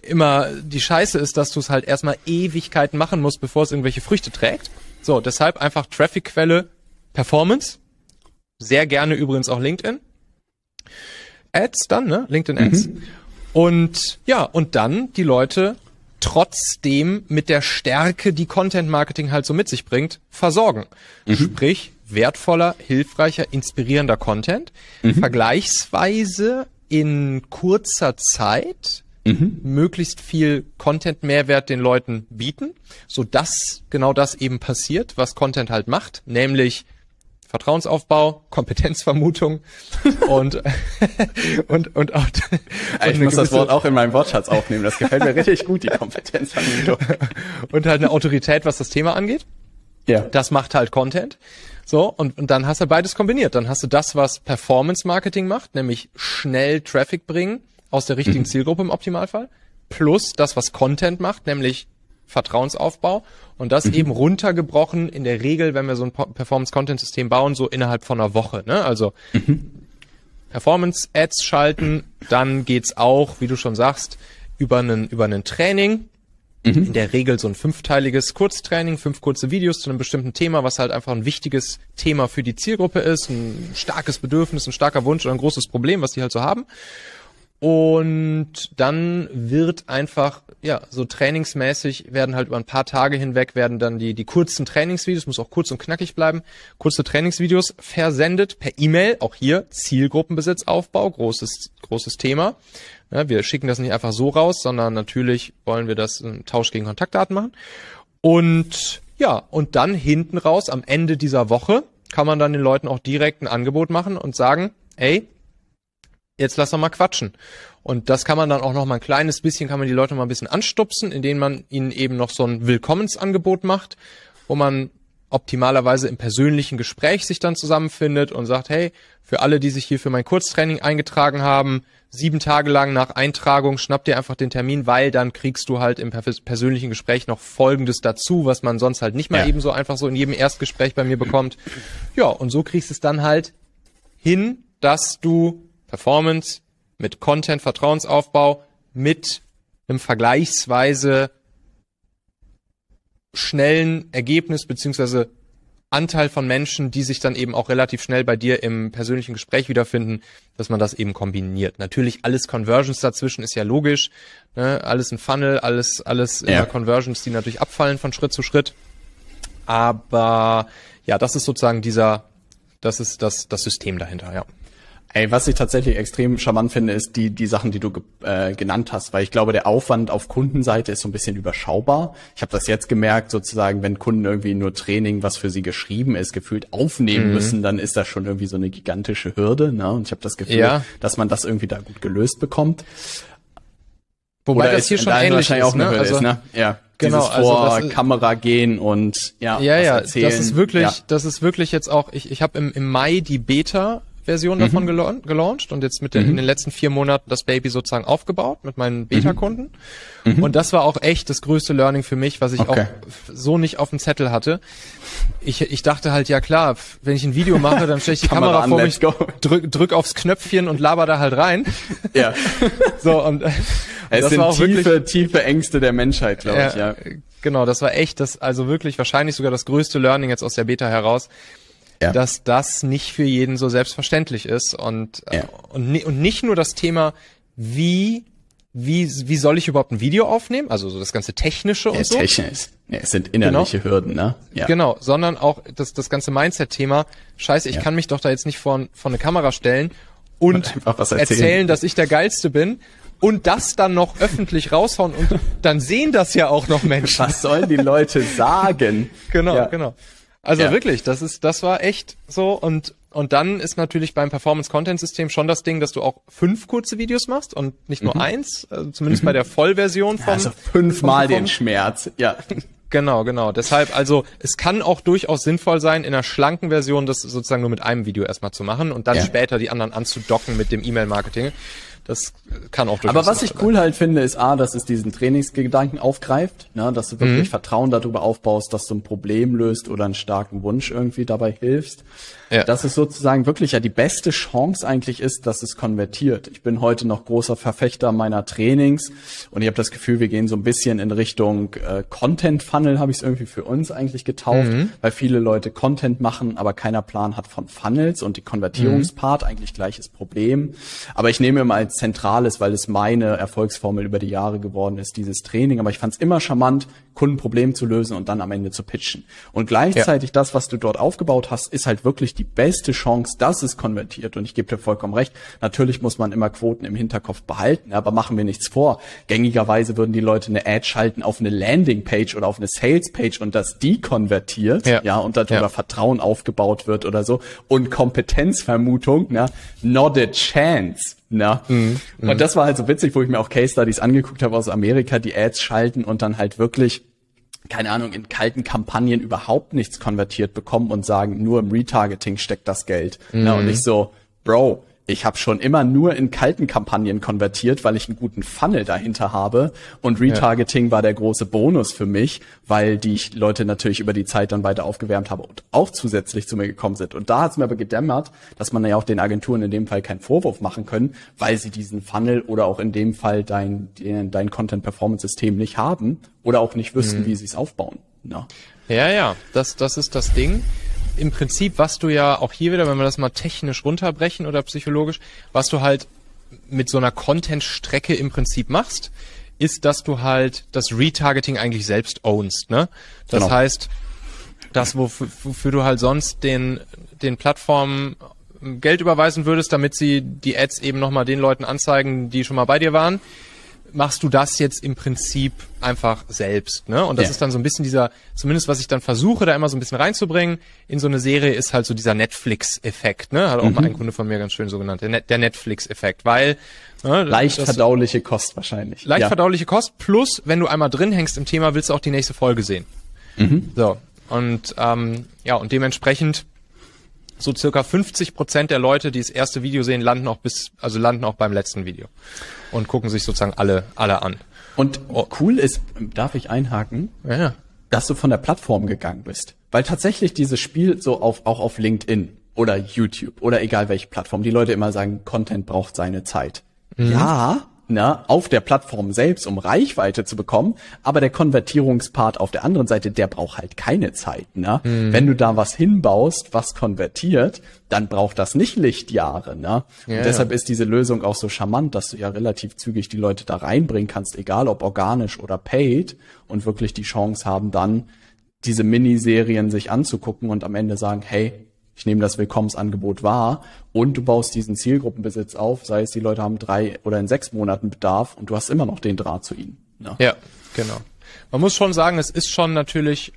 immer die Scheiße ist, dass du es halt erstmal Ewigkeiten machen musst, bevor es irgendwelche Früchte trägt. So, deshalb einfach Traffic-Quelle Performance. Sehr gerne übrigens auch LinkedIn. Ads dann, ne? LinkedIn Ads. Mhm. Und ja, und dann die Leute trotzdem mit der Stärke, die Content Marketing halt so mit sich bringt, versorgen. Mhm. Sprich, wertvoller, hilfreicher, inspirierender Content, mhm. vergleichsweise in kurzer Zeit mhm. möglichst viel Content-Mehrwert den Leuten bieten, so dass genau das eben passiert, was Content halt macht, nämlich Vertrauensaufbau, Kompetenzvermutung und (laughs) und und auch und ich muss das Wort auch in meinem Wortschatz aufnehmen. Das gefällt mir richtig gut, die Kompetenzvermutung und halt eine Autorität, was das Thema angeht. Ja. Das macht halt Content. So, und, und dann hast du beides kombiniert. Dann hast du das, was Performance Marketing macht, nämlich schnell Traffic bringen aus der richtigen mhm. Zielgruppe im Optimalfall, plus das, was Content macht, nämlich Vertrauensaufbau und das mhm. eben runtergebrochen in der Regel, wenn wir so ein Performance-Content-System bauen, so innerhalb von einer Woche. Ne? Also mhm. Performance-Ads schalten, dann geht's auch, wie du schon sagst, über einen, über einen Training. Mhm. In der Regel so ein fünfteiliges Kurztraining, fünf kurze Videos zu einem bestimmten Thema, was halt einfach ein wichtiges Thema für die Zielgruppe ist, ein starkes Bedürfnis, ein starker Wunsch oder ein großes Problem, was die halt so haben. Und dann wird einfach, ja, so trainingsmäßig werden halt über ein paar Tage hinweg werden dann die, die kurzen Trainingsvideos, muss auch kurz und knackig bleiben, kurze Trainingsvideos versendet per E-Mail, auch hier Zielgruppenbesitzaufbau, großes, großes Thema. Ja, wir schicken das nicht einfach so raus, sondern natürlich wollen wir das im Tausch gegen Kontaktdaten machen. Und ja, und dann hinten raus, am Ende dieser Woche, kann man dann den Leuten auch direkt ein Angebot machen und sagen, ey, jetzt lass doch mal quatschen. Und das kann man dann auch noch mal ein kleines bisschen, kann man die Leute mal ein bisschen anstupsen, indem man ihnen eben noch so ein Willkommensangebot macht, wo man optimalerweise im persönlichen Gespräch sich dann zusammenfindet und sagt, hey, für alle, die sich hier für mein Kurztraining eingetragen haben, sieben Tage lang nach Eintragung schnapp dir einfach den Termin, weil dann kriegst du halt im persönlichen Gespräch noch Folgendes dazu, was man sonst halt nicht mal ja. eben so einfach so in jedem Erstgespräch bei mir bekommt. Ja, und so kriegst du es dann halt hin, dass du Performance mit Content, Vertrauensaufbau, mit einem vergleichsweise schnellen Ergebnis beziehungsweise Anteil von Menschen, die sich dann eben auch relativ schnell bei dir im persönlichen Gespräch wiederfinden, dass man das eben kombiniert. Natürlich alles Conversions dazwischen ist ja logisch, ne? alles ein Funnel, alles alles ja. Conversions, die natürlich abfallen von Schritt zu Schritt. Aber ja, das ist sozusagen dieser, das ist das das System dahinter, ja. Ey, was ich tatsächlich extrem charmant finde, ist die, die Sachen, die du äh, genannt hast, weil ich glaube, der Aufwand auf Kundenseite ist so ein bisschen überschaubar. Ich habe das jetzt gemerkt, sozusagen, wenn Kunden irgendwie nur Training, was für sie geschrieben ist, gefühlt aufnehmen mhm. müssen, dann ist das schon irgendwie so eine gigantische Hürde. Ne? Und ich habe das Gefühl, ja. dass man das irgendwie da gut gelöst bekommt. Wobei Oder das hier schon ähnlich ist, auch ne? also, ist, ne? Ja. Genau, Dieses also vor also Kamera gehen und ja, ja, ja, erzählen. das ist wirklich, ja. das ist wirklich jetzt auch. Ich, ich habe im, im Mai die Beta Version mhm. davon gela gelauncht und jetzt mit den, mhm. in den letzten vier Monaten das Baby sozusagen aufgebaut mit meinen Beta-Kunden. Mhm. Und das war auch echt das größte Learning für mich, was ich okay. auch so nicht auf dem Zettel hatte. Ich, ich dachte halt, ja klar, wenn ich ein Video mache, dann stelle ich die (laughs) Kamera, Kamera vor mich, drück, drück aufs Knöpfchen und laber da halt rein. (laughs) Ja. (laughs) so und es das sind war auch tiefe, wirklich, tiefe Ängste der Menschheit, glaube ja, ich, ja. Genau, das war echt das, also wirklich wahrscheinlich sogar das größte Learning jetzt aus der Beta heraus ja. dass das nicht für jeden so selbstverständlich ist und, ja. und, und nicht nur das Thema, wie wie, wie soll ich überhaupt ein Video aufnehmen? Also so das ganze Technische und ja, so. Technisch. Ja, es sind innerliche genau. Hürden, ne? Ja. Genau, sondern auch das, das ganze Mindset-Thema. Scheiße, ich ja. kann mich doch da jetzt nicht vor, vor eine Kamera stellen und, und erzählen. erzählen, dass ich der Geilste bin und das dann noch öffentlich raushauen und dann sehen das ja auch noch Menschen. Was sollen die Leute sagen? (laughs) genau, ja. genau. Also ja. wirklich, das ist, das war echt so und und dann ist natürlich beim Performance Content System schon das Ding, dass du auch fünf kurze Videos machst und nicht nur mhm. eins, also zumindest mhm. bei der Vollversion von. Also fünfmal den Schmerz, ja. (laughs) Genau, genau. Deshalb, also es kann auch durchaus sinnvoll sein, in einer schlanken Version das sozusagen nur mit einem Video erstmal zu machen und dann ja. später die anderen anzudocken mit dem E-Mail-Marketing. Das kann auch durchaus Aber was ich cool halt finde, ist A, dass es diesen Trainingsgedanken aufgreift, ne, dass du wirklich mhm. Vertrauen darüber aufbaust, dass du ein Problem löst oder einen starken Wunsch irgendwie dabei hilfst. Ja. Dass es sozusagen wirklich ja die beste Chance eigentlich ist, dass es konvertiert. Ich bin heute noch großer Verfechter meiner Trainings und ich habe das Gefühl, wir gehen so ein bisschen in Richtung äh, Content Funnel, habe ich es irgendwie für uns eigentlich getauft, mhm. weil viele Leute Content machen, aber keiner Plan hat von Funnels und die Konvertierungspart mhm. eigentlich gleiches Problem. Aber ich nehme immer als zentrales, weil es meine Erfolgsformel über die Jahre geworden ist, dieses Training. Aber ich fand es immer charmant, Kundenproblem zu lösen und dann am Ende zu pitchen. Und gleichzeitig ja. das, was du dort aufgebaut hast, ist halt wirklich die beste Chance, dass es konvertiert. Und ich gebe dir vollkommen recht. Natürlich muss man immer Quoten im Hinterkopf behalten, aber machen wir nichts vor. Gängigerweise würden die Leute eine Ad schalten auf eine Landingpage oder auf eine Salespage und dass die konvertiert, ja, ja und darüber ja. Vertrauen aufgebaut wird oder so. Und Kompetenzvermutung, na, not a chance. Na? Mhm, und mhm. das war halt so witzig, wo ich mir auch Case Studies angeguckt habe aus Amerika, die Ads schalten und dann halt wirklich keine Ahnung, in kalten Kampagnen überhaupt nichts konvertiert bekommen und sagen, nur im Retargeting steckt das Geld. Mhm. Na, und ich so, Bro, ich habe schon immer nur in kalten Kampagnen konvertiert, weil ich einen guten Funnel dahinter habe. Und Retargeting ja. war der große Bonus für mich, weil die Leute natürlich über die Zeit dann weiter aufgewärmt habe und auch zusätzlich zu mir gekommen sind. Und da hat es mir aber gedämmert, dass man ja auch den Agenturen in dem Fall keinen Vorwurf machen können, weil sie diesen Funnel oder auch in dem Fall dein, dein Content-Performance-System nicht haben oder auch nicht wüssten, mhm. wie sie es aufbauen. Ja. ja, ja, das, das ist das Ding im Prinzip, was du ja auch hier wieder, wenn wir das mal technisch runterbrechen oder psychologisch, was du halt mit so einer Content-Strecke im Prinzip machst, ist, dass du halt das Retargeting eigentlich selbst ownst. Ne? Das genau. heißt, das, wofür, wofür du halt sonst den, den Plattformen Geld überweisen würdest, damit sie die Ads eben nochmal den Leuten anzeigen, die schon mal bei dir waren, machst du das jetzt im Prinzip einfach selbst, ne? Und das ja. ist dann so ein bisschen dieser, zumindest was ich dann versuche, da immer so ein bisschen reinzubringen in so eine Serie, ist halt so dieser Netflix-Effekt, ne? Hat auch mhm. mal ein Kunde von mir ganz schön so genannt, der, Netflix-Effekt, weil ne, leicht das, verdauliche Kost wahrscheinlich. Leicht ja. verdauliche Kost plus, wenn du einmal drin hängst im Thema, willst du auch die nächste Folge sehen. Mhm. So. Und ähm, ja, und dementsprechend so circa 50 Prozent der Leute, die das erste Video sehen, landen auch bis, also landen auch beim letzten Video und gucken sich sozusagen alle, alle an. Und oh. cool ist, darf ich einhaken, ja. dass du von der Plattform gegangen bist. Weil tatsächlich dieses Spiel so auf, auch auf LinkedIn oder YouTube oder egal welche Plattform, die Leute immer sagen, Content braucht seine Zeit. Mhm. Ja, auf der Plattform selbst, um Reichweite zu bekommen, aber der Konvertierungspart auf der anderen Seite, der braucht halt keine Zeit. Ne? Mhm. Wenn du da was hinbaust, was konvertiert, dann braucht das nicht Lichtjahre. Ne? Ja, und deshalb ja. ist diese Lösung auch so charmant, dass du ja relativ zügig die Leute da reinbringen kannst, egal ob organisch oder paid, und wirklich die Chance haben, dann diese Miniserien sich anzugucken und am Ende sagen, hey, ich nehme das Willkommensangebot wahr und du baust diesen Zielgruppenbesitz auf, sei es die Leute haben drei oder in sechs Monaten Bedarf und du hast immer noch den Draht zu ihnen. Ja, ja genau. Man muss schon sagen, es ist schon natürlich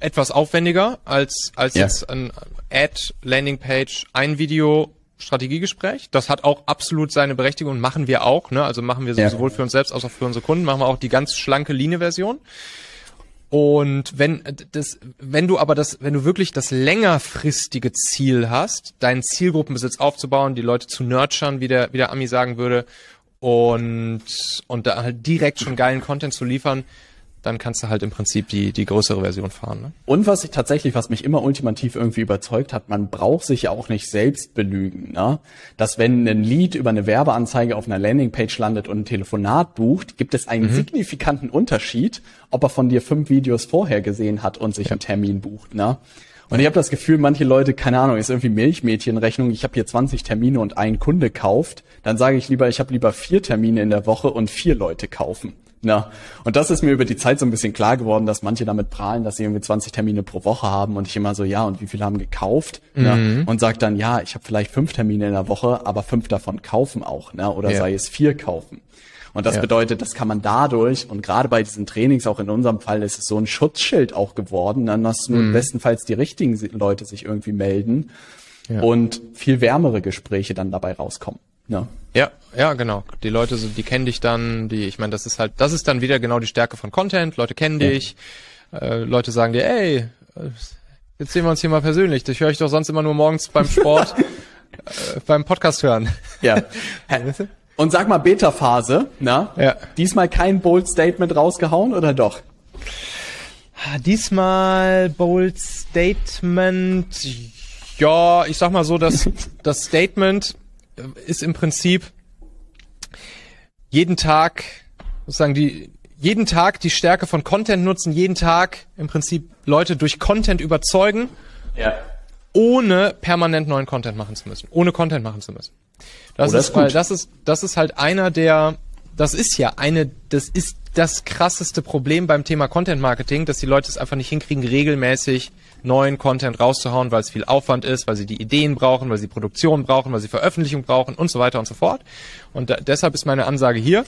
etwas aufwendiger als, als ja. jetzt ein Ad, Landingpage, ein Video, Strategiegespräch. Das hat auch absolut seine Berechtigung und machen wir auch. Ne? Also machen wir ja. sowohl für uns selbst als auch für unsere Kunden, machen wir auch die ganz schlanke Linie-Version. Und wenn das, wenn du aber das, wenn du wirklich das längerfristige Ziel hast, deinen Zielgruppenbesitz aufzubauen, die Leute zu nurturen, wie der, wie der Ami sagen würde, und, und da halt direkt schon geilen Content zu liefern, dann kannst du halt im Prinzip die, die größere Version fahren. Ne? Und was ich tatsächlich, was mich immer ultimativ irgendwie überzeugt hat, man braucht sich ja auch nicht selbst belügen. Ne? Dass wenn ein Lied über eine Werbeanzeige auf einer Landingpage landet und ein Telefonat bucht, gibt es einen mhm. signifikanten Unterschied, ob er von dir fünf Videos vorher gesehen hat und sich ja. einen Termin bucht. Ne? Und ich habe das Gefühl, manche Leute, keine Ahnung, ist irgendwie Milchmädchenrechnung, ich habe hier 20 Termine und ein Kunde kauft, dann sage ich lieber, ich habe lieber vier Termine in der Woche und vier Leute kaufen. Ja, und das ist mir über die Zeit so ein bisschen klar geworden, dass manche damit prahlen, dass sie irgendwie 20 Termine pro Woche haben und ich immer so, ja, und wie viele haben gekauft? Mhm. Ne? Und sagt dann, ja, ich habe vielleicht fünf Termine in der Woche, aber fünf davon kaufen auch, ne? oder ja. sei es vier kaufen. Und das ja. bedeutet, das kann man dadurch, und gerade bei diesen Trainings, auch in unserem Fall, ist es so ein Schutzschild auch geworden, dann dass nur mhm. bestenfalls die richtigen Leute sich irgendwie melden ja. und viel wärmere Gespräche dann dabei rauskommen. Ja. Ja, ja, genau. Die Leute, die kennen dich dann, die, ich meine, das ist halt, das ist dann wieder genau die Stärke von Content. Leute kennen ja. dich, äh, Leute sagen dir, ey, jetzt sehen wir uns hier mal persönlich. Das höre ich doch sonst immer nur morgens beim Sport, (laughs) äh, beim Podcast hören. Ja. (laughs) Und sag mal Beta-Phase, na? Ja. Diesmal kein Bold Statement rausgehauen oder doch? Diesmal Bold Statement. Ja, ich sag mal so, dass das Statement ist im Prinzip jeden Tag sozusagen die jeden Tag die Stärke von Content nutzen, jeden Tag im Prinzip Leute durch Content überzeugen, ja. ohne permanent neuen Content machen zu müssen, ohne Content machen zu müssen. Das oh, ist, ist weil das ist das ist halt einer der das ist ja eine das ist das krasseste Problem beim Thema Content Marketing, dass die Leute es einfach nicht hinkriegen regelmäßig neuen Content rauszuhauen, weil es viel Aufwand ist, weil sie die Ideen brauchen, weil sie Produktion brauchen, weil sie Veröffentlichung brauchen und so weiter und so fort. Und da, deshalb ist meine Ansage hier,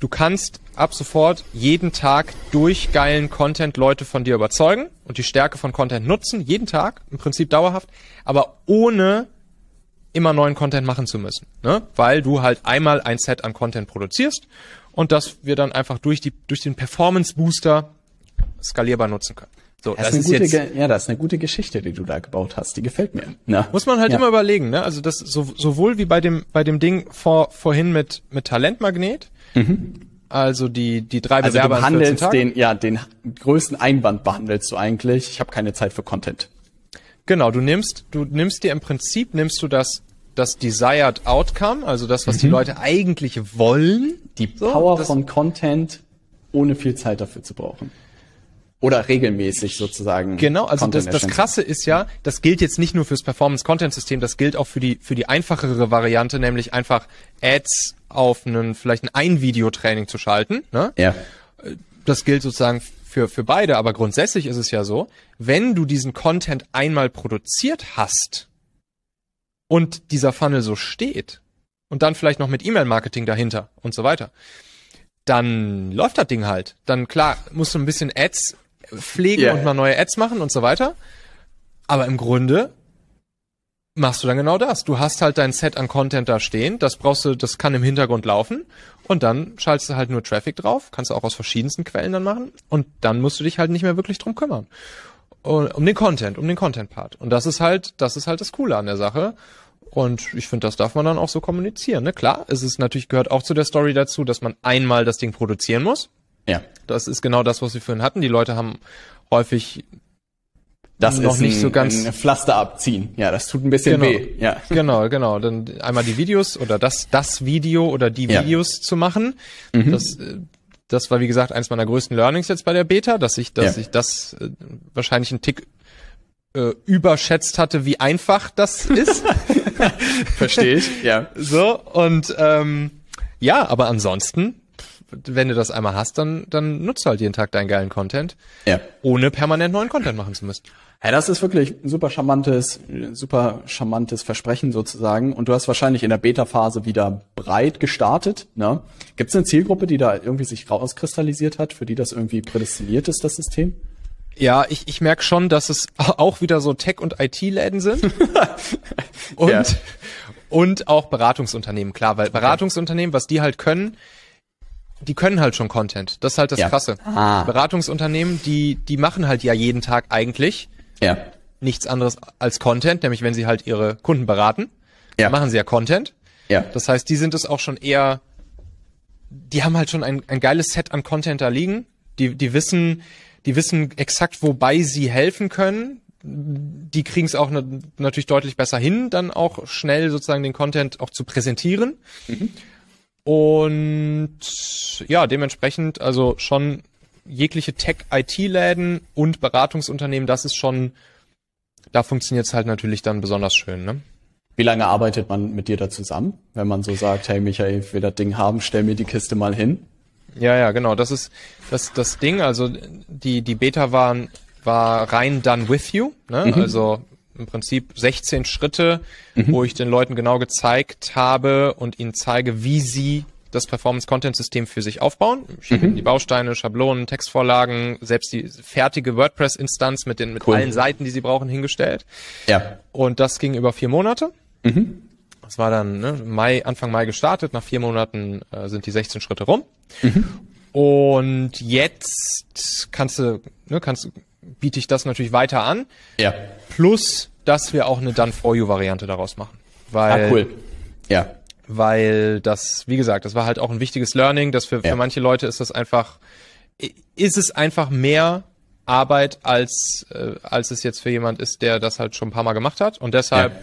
du kannst ab sofort jeden Tag durch geilen Content Leute von dir überzeugen und die Stärke von Content nutzen, jeden Tag, im Prinzip dauerhaft, aber ohne immer neuen Content machen zu müssen, ne? weil du halt einmal ein Set an Content produzierst und das wir dann einfach durch die durch den Performance Booster skalierbar nutzen können. So, das, das ist, ist jetzt, ja, das ist eine gute Geschichte, die du da gebaut hast. Die gefällt mir. Na? Muss man halt ja. immer überlegen, ne? Also das so, sowohl wie bei dem bei dem Ding vor, vorhin mit mit Talentmagnet. Mhm. Also die die drei also Bewerber du behandelst den ja den größten Einwand behandelst du eigentlich. Ich habe keine Zeit für Content. Genau, du nimmst du nimmst dir im Prinzip nimmst du das das desired outcome, also das was mhm. die Leute eigentlich wollen, die Power so, von Content ohne viel Zeit dafür zu brauchen oder regelmäßig sozusagen. Genau, also das, das Krasse ist ja, das gilt jetzt nicht nur fürs Performance-Content-System, das gilt auch für die, für die einfachere Variante, nämlich einfach Ads auf einen, vielleicht ein Ein-Video-Training zu schalten. Ne? Ja. Das gilt sozusagen für, für beide, aber grundsätzlich ist es ja so, wenn du diesen Content einmal produziert hast und dieser Funnel so steht und dann vielleicht noch mit E-Mail-Marketing dahinter und so weiter, dann läuft das Ding halt. Dann klar, musst du ein bisschen Ads pflegen yeah. und mal neue Ads machen und so weiter. Aber im Grunde machst du dann genau das. Du hast halt dein Set an Content da stehen, das brauchst du, das kann im Hintergrund laufen und dann schaltest du halt nur Traffic drauf, kannst du auch aus verschiedensten Quellen dann machen und dann musst du dich halt nicht mehr wirklich drum kümmern. Um den Content, um den Content-Part. Und das ist halt, das ist halt das Coole an der Sache. Und ich finde, das darf man dann auch so kommunizieren. Ne? Klar, es ist natürlich gehört auch zu der Story dazu, dass man einmal das Ding produzieren muss. Ja. Das ist genau das, was wir vorhin hatten. Die Leute haben häufig das noch nicht ein, so ganz ein Pflaster abziehen. Ja, das tut ein bisschen genau. weh. Ja. (laughs) Genau, genau. Dann einmal die Videos oder das das Video oder die Videos ja. zu machen. Mhm. Das äh, das war wie gesagt eins meiner größten Learnings jetzt bei der Beta, dass ich dass ja. ich das äh, wahrscheinlich einen Tick äh, überschätzt hatte, wie einfach das ist. (laughs) Verstehe ich. Ja. So und ähm, ja, aber ansonsten wenn du das einmal hast, dann, dann nutzt halt jeden Tag deinen geilen Content, ja. ohne permanent neuen Content machen zu müssen. Ja, das ist wirklich ein super charmantes, super charmantes Versprechen sozusagen. Und du hast wahrscheinlich in der Beta-Phase wieder breit gestartet. Ne? Gibt es eine Zielgruppe, die da irgendwie sich rauskristallisiert hat, für die das irgendwie prädestiniert ist, das System? Ja, ich, ich merke schon, dass es (laughs) auch wieder so Tech- und IT-Läden sind. (laughs) und, ja. und auch Beratungsunternehmen, klar, weil Beratungsunternehmen, was die halt können, die können halt schon Content. Das ist halt das ja. Krasse. Ah. Beratungsunternehmen, die, die machen halt ja jeden Tag eigentlich ja. nichts anderes als Content, nämlich wenn sie halt ihre Kunden beraten, ja. machen sie ja Content. Ja. Das heißt, die sind es auch schon eher, die haben halt schon ein, ein geiles Set an Content da liegen. Die, die wissen, die wissen exakt, wobei sie helfen können. Die kriegen es auch ne, natürlich deutlich besser hin, dann auch schnell sozusagen den Content auch zu präsentieren. Mhm. Und ja, dementsprechend also schon jegliche Tech-IT-Läden und Beratungsunternehmen, das ist schon, da funktioniert es halt natürlich dann besonders schön. Ne? Wie lange arbeitet man mit dir da zusammen, wenn man so sagt, hey Michael, ich will das Ding haben, stell mir die Kiste mal hin? Ja, ja, genau. Das ist das, das Ding. Also die, die Beta waren, war rein done with you. Ne? Mhm. Also im Prinzip 16 Schritte, mhm. wo ich den Leuten genau gezeigt habe und ihnen zeige, wie sie das Performance-Content-System für sich aufbauen. Mhm. die Bausteine, Schablonen, Textvorlagen, selbst die fertige WordPress-Instanz mit den mit cool. allen Seiten, die sie brauchen, hingestellt. Ja. Und das ging über vier Monate. Mhm. Das war dann ne, Mai, Anfang Mai gestartet. Nach vier Monaten äh, sind die 16 Schritte rum. Mhm. Und jetzt kannst du, ne, kannst, biete ich das natürlich weiter an. Ja. Plus, dass wir auch eine Done for You Variante daraus machen. Weil, ah, cool. Ja weil das, wie gesagt, das war halt auch ein wichtiges Learning, dass für, ja. für manche Leute ist das einfach, ist es einfach mehr Arbeit, als, äh, als es jetzt für jemand ist, der das halt schon ein paar Mal gemacht hat. Und deshalb ja.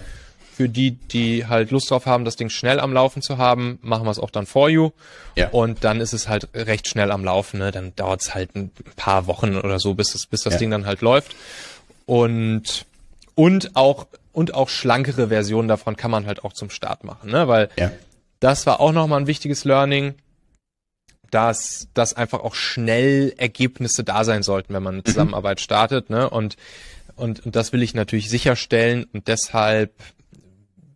für die, die halt Lust drauf haben, das Ding schnell am Laufen zu haben, machen wir es auch dann for you. Ja. Und dann ist es halt recht schnell am Laufen. Ne? Dann dauert es halt ein paar Wochen oder so, bis, es, bis das ja. Ding dann halt läuft. Und, und auch und auch schlankere Versionen davon kann man halt auch zum Start machen, ne? Weil ja. das war auch nochmal ein wichtiges Learning, dass, dass einfach auch schnell Ergebnisse da sein sollten, wenn man eine mhm. Zusammenarbeit mhm. startet, ne? Und, und, und das will ich natürlich sicherstellen und deshalb,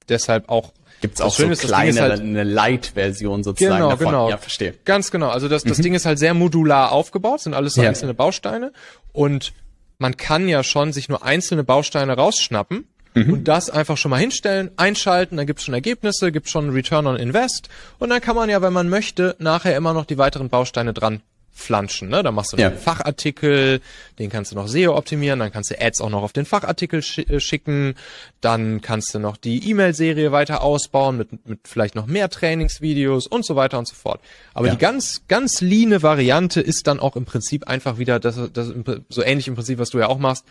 deshalb auch Gibt's auch so kleine, halt, eine Light-Version sozusagen genau, davon. Genau, ja, verstehe. Ganz genau. Also das, das mhm. Ding ist halt sehr modular aufgebaut, sind alles so ja. einzelne Bausteine und man kann ja schon sich nur einzelne Bausteine rausschnappen Mhm. Und das einfach schon mal hinstellen, einschalten, dann gibt's schon Ergebnisse, gibt's schon Return on Invest und dann kann man ja, wenn man möchte, nachher immer noch die weiteren Bausteine dran flanschen. Ne? Da machst du ja. einen Fachartikel, den kannst du noch SEO optimieren, dann kannst du Ads auch noch auf den Fachartikel sch äh, schicken, dann kannst du noch die E-Mail-Serie weiter ausbauen mit, mit vielleicht noch mehr Trainingsvideos und so weiter und so fort. Aber ja. die ganz, ganz leane Variante ist dann auch im Prinzip einfach wieder das, das so ähnlich im Prinzip, was du ja auch machst.